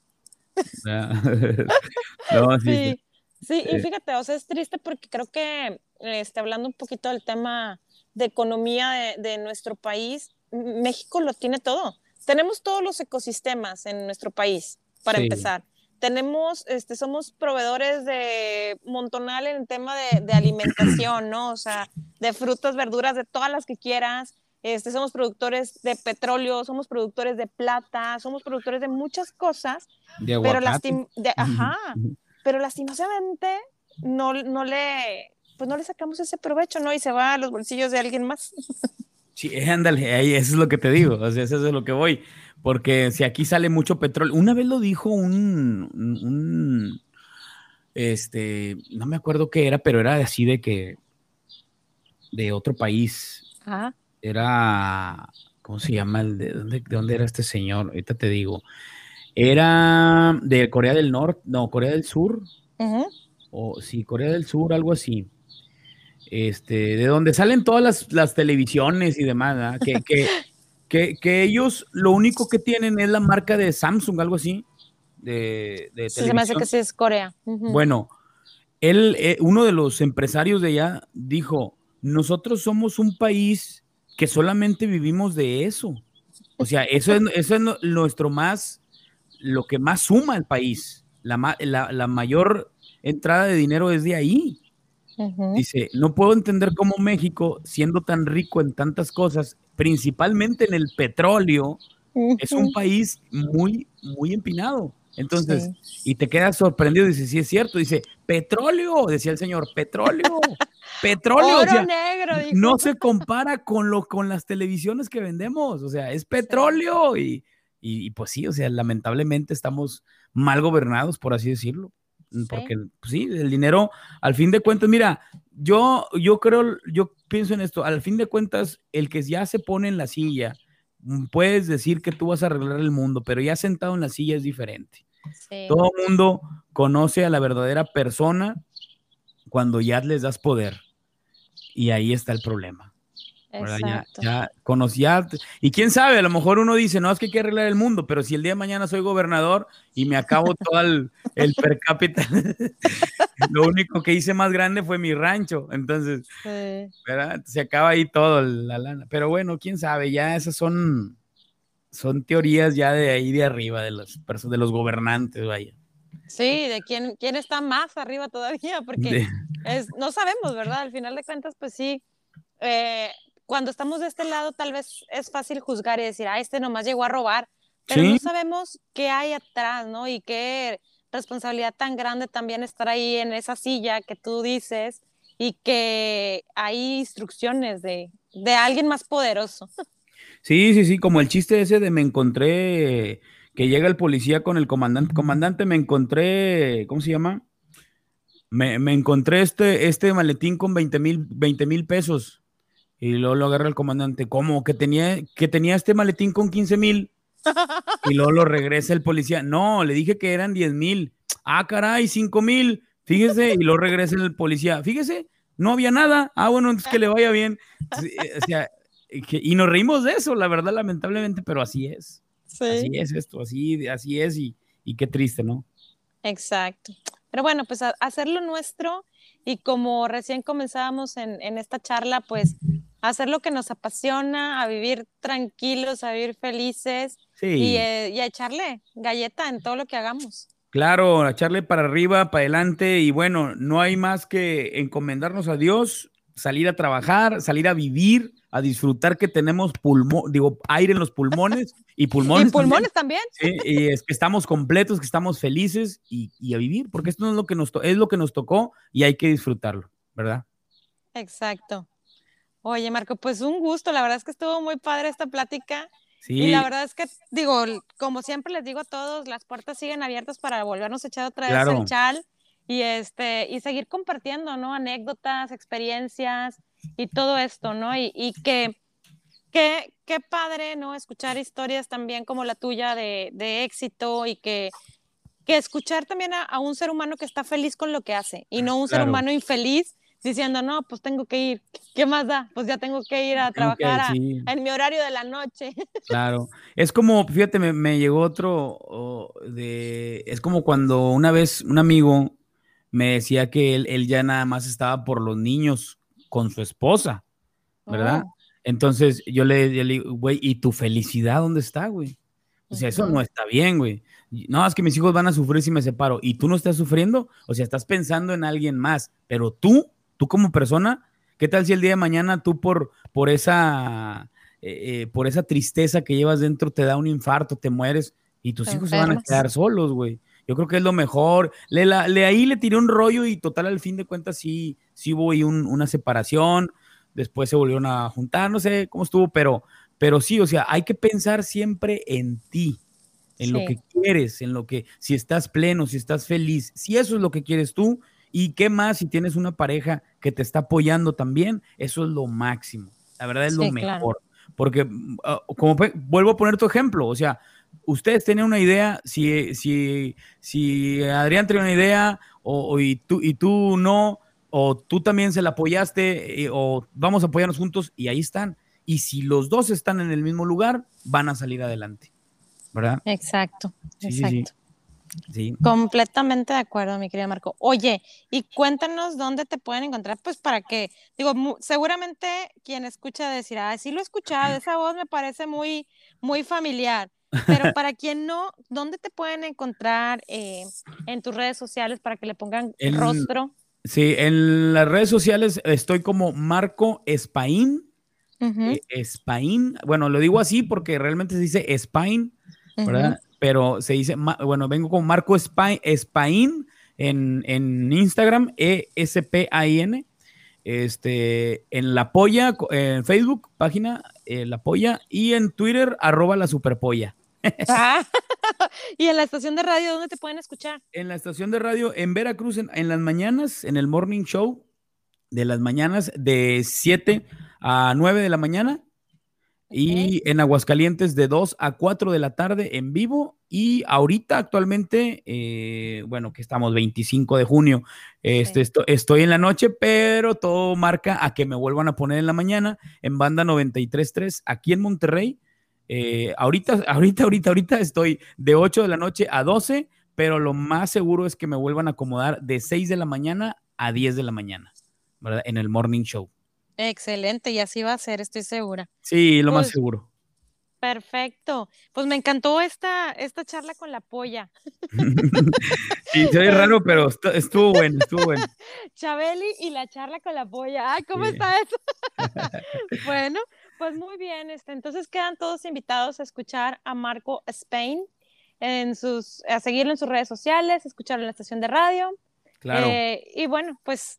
no, sí, sí. Sí, sí, y fíjate, o sea, es triste porque creo que, este, hablando un poquito del tema de economía de, de nuestro país, México lo tiene todo. Tenemos todos los ecosistemas en nuestro país, para Sí. empezar. Tenemos, este, somos proveedores de montonal en el tema de, de alimentación, ¿no? O sea, de frutas, verduras, de todas las que quieras. Este, somos productores de petróleo, somos productores de plata, somos productores de muchas cosas, De pero aguacate. lastim de, ajá, pero lastimosamente no, no le pues no le sacamos ese provecho, ¿no? Y se va a los bolsillos de alguien más. Sí, eh, ándale, ahí, eso es lo que te digo, o sea, eso es lo que voy, porque si aquí sale mucho petróleo, una vez lo dijo un, un- este, no me acuerdo qué era, pero era así de que, de otro país, Ajá. era, ¿cómo se llama? El de, dónde, ¿De dónde era este señor? Ahorita te digo, era de Corea del Norte, no, Corea del Sur, o sí, Corea del Sur, algo así. Este, de donde salen todas las, las televisiones y demás, que, que, que, que ellos lo único que tienen es la marca de Samsung, algo así, de, de Sí, se me hace que sí es Corea. Bueno, él, eh, uno de los empresarios de allá dijo, nosotros somos un país que solamente vivimos de eso. O sea, eso es, eso es nuestro más, lo que más suma al país. La, la- la mayor entrada de dinero es de ahí. Dice, no puedo entender cómo México, siendo tan rico en tantas cosas, principalmente en el petróleo, es un país muy, muy empinado. Entonces, Sí. y te quedas sorprendido, dice, sí es cierto, dice, petróleo, decía el señor, petróleo, petróleo, o Oro sea, negro, dijo. no se compara con lo con las televisiones que vendemos, o sea, es petróleo y, y, y pues sí, o sea, lamentablemente estamos mal gobernados, por así decirlo, Sí. porque pues sí, el dinero, al fin de cuentas, mira, yo, yo creo, yo pienso en esto, al fin de cuentas, el que ya se pone en la silla, mm, puedes decir que tú vas a arreglar el mundo, pero ya sentado en la silla es diferente. Sí. Todo el mundo conoce a la verdadera persona cuando ya les das poder. Y ahí está el problema. Ya, ya conocía, y quién sabe, a lo mejor uno dice, no, es que hay que arreglar el mundo, pero si el día de mañana soy gobernador y me acabo todo el, per cápita, lo único que hice más grande fue mi rancho, entonces, Se acaba ahí todo la lana, pero bueno, quién sabe, ya esas son, son teorías ya de ahí de arriba, de los, de los gobernantes, vaya. Sí, de quién, quién está más arriba todavía, porque es, no sabemos, ¿verdad? Al final de cuentas, pues sí, eh, cuando estamos de este lado tal vez es fácil juzgar y decir, ah, este nomás llegó a robar, pero no sabemos qué hay atrás, ¿no? Y qué responsabilidad tan grande también estar ahí en esa silla que tú dices y que hay instrucciones de, de alguien más poderoso. Sí, sí, sí, como el chiste ese de me encontré que llega el policía con el comandante. Comandante, me encontré, ¿cómo se llama? Me, me encontré este, este maletín con 20 mil pesos. Y luego lo agarra el comandante, ¿cómo? Que tenía, que tenía este maletín con 15 mil. Y luego lo regresa el policía. No, le dije que eran 10 mil. Ah, caray, 5 mil. Fíjese, y luego regresa el policía. Fíjese, no había nada. Ah, bueno, entonces que le vaya bien. Eh, o sea, y nos reímos de eso, la verdad, lamentablemente, pero así es. Sí. Así es esto, así, así es, y, y qué triste, ¿no? Exacto. Pero bueno, pues hacerlo nuestro y como recién comenzábamos en, en, esta charla, pues hacer lo que nos apasiona, a vivir tranquilos, a vivir felices eh, y, a echarle galleta en todo lo que hagamos. Claro, a echarle para arriba, para adelante y bueno, no hay más que encomendarnos a Dios, salir a trabajar, salir a vivir, a disfrutar que tenemos pulmón, digo, aire en los pulmones y pulmones. Y pulmones también. y es que estamos completos, que estamos felices y, a vivir, porque esto no es lo que nos es lo que nos tocó y hay que disfrutarlo, ¿verdad? Exacto. Oye, Marco, pues un gusto. La verdad es que estuvo muy padre esta plática. Sí. Y la verdad es que, digo, como siempre les digo a todos, las puertas siguen abiertas para volvernos a echar otra vez el chal y, este, y seguir compartiendo, ¿no? Anécdotas, experiencias y todo esto, ¿no? Y, y que, que, qué padre, ¿no? Escuchar historias también como la tuya de, de éxito y que, que escuchar también a, un ser humano que está feliz con lo que hace y no un ser humano infeliz diciendo, no, pues tengo que ir, ¿qué más da? Pues ya tengo que ir a trabajar en mi horario de la noche. Claro, es como, fíjate, me, llegó otro de, es como cuando una vez un amigo me decía que él, ya nada más estaba por los niños con su esposa, ¿verdad? Oh. Entonces yo le, digo, güey, ¿y tu felicidad dónde está, güey? O sea, eso no está bien, güey. No, es que mis hijos van a sufrir si me separo. ¿Y tú no estás sufriendo? O sea, estás pensando en alguien más, pero tú Tú como persona, ¿qué tal si el día de mañana tú por, por, esa, eh, eh, por esa tristeza que llevas dentro te da un infarto, te mueres y tus hijos se van a quedar solos, güey? Yo creo que es lo mejor. Le, le, ahí le tiré un rollo y total al fin de cuentas sí, sí hubo ahí una separación, después se volvieron a juntar, no sé cómo estuvo, pero, pero sí, o sea, hay que pensar siempre en ti, en lo que quieres, en lo que, si estás pleno, si estás feliz, si eso es lo que quieres tú, y qué más si tienes una pareja que te está apoyando también, eso es lo máximo. La verdad es lo mejor. Porque, ah, como vuelvo a poner tu ejemplo, o sea, ustedes tienen una idea, si, si, si Adrián tiene una idea o, y, tú, y tú no, o tú también se la apoyaste, eh, o vamos a apoyarnos juntos y ahí están. Y si los dos están en el mismo lugar, van a salir adelante. ¿Verdad? Exacto, exacto. Completamente de acuerdo, mi querida Marco. Oye, y cuéntanos dónde te pueden encontrar, pues para que, digo, seguramente quien escucha decir, ah, sí lo he escuchado, esa voz me parece muy, muy familiar. Pero para quien no, ¿dónde te pueden encontrar eh, en tus redes sociales para que le pongan rostro? Sí, en las redes sociales estoy como Marco Espaín. Eh, Espaín, bueno, lo digo así porque realmente se dice Espaín, ¿verdad? Pero se dice, bueno, vengo con Marco Spain, en, en Instagram, E-S-P-A-I-N, este, en La Polla, en Facebook, página eh, La Polla, y en Twitter, arroba la Superpolla. Ah, y en la estación de radio, ¿dónde te pueden escuchar? En la estación de radio en Veracruz, en, en las mañanas, en el morning show de las mañanas, de 7 a 9 de la mañana, Y en Aguascalientes de 2 a 4 de la tarde en vivo. Y ahorita actualmente, eh, bueno, que estamos 25 de junio, este, estoy en la noche, pero todo marca a que me vuelvan a poner en la mañana en banda 93.3 aquí en Monterrey. Eh, ahorita, ahorita, ahorita, ahorita estoy de 8 de la noche a 12, pero lo más seguro es que me vuelvan a acomodar de 6 de la mañana a 10 de la mañana, ¿verdad? En el morning show. Excelente, y así va a ser, estoy segura. Sí, lo más pues, seguro. Perfecto. Pues me encantó esta, esta charla con la polla. sí, soy raro, pero estuvo bueno, estuvo bueno. Chabeli y la charla con la polla. Ay, ¿cómo está eso? bueno, pues muy bien. Este, entonces quedan todos invitados a escuchar a Marco Spain en sus, a seguirlo en sus redes sociales, escucharlo en la estación de radio. Claro. Eh, y bueno, pues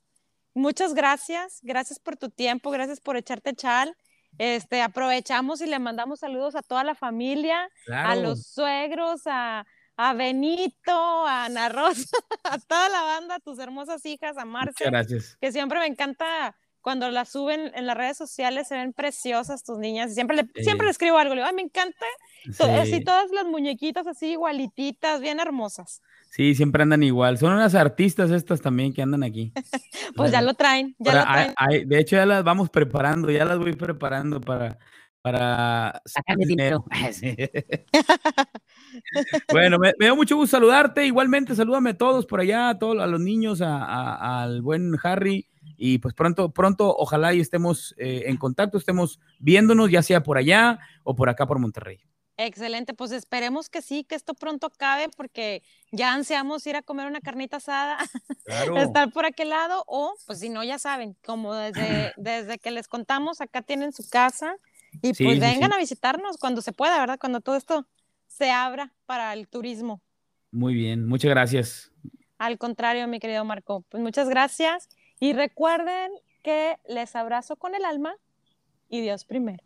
muchas gracias, gracias por tu tiempo, gracias por echarte chal. Este, aprovechamos y le mandamos saludos a toda la familia, a los suegros, a, a, Benito, a Ana Rosa, a toda la banda, a tus hermosas hijas, a Marce. gracias. Que siempre me encanta cuando las suben en las redes sociales, se ven preciosas tus niñas. siempre le, siempre le escribo algo, le digo, ay, me encanta. Así todas las muñequitas así igualititas, bien hermosas. Sí, siempre andan igual. Son unas artistas estas también que andan aquí. pues ya lo traen, ya lo traen. de hecho, ya las vamos preparando, ya las voy preparando para, para dinero. bueno, me, me, da mucho gusto saludarte. Igualmente, salúdame a todos por allá, a todos, a los niños, a, al buen Harry. Y pues pronto, pronto, ojalá y estemos eh, en contacto, estemos viéndonos, ya sea por allá o por acá por Monterrey. Excelente, pues esperemos que sí, que esto pronto acabe porque ya ansiamos ir a comer una carnita asada, estar por aquel lado o pues si no, ya saben, como desde, desde que les contamos, acá tienen su casa y pues vengan a visitarnos cuando se pueda, ¿verdad? Cuando todo esto se abra para el turismo. Muy bien, muchas gracias. Al contrario, mi querido Marco, pues muchas gracias y recuerden que les abrazo con el alma y Dios primero.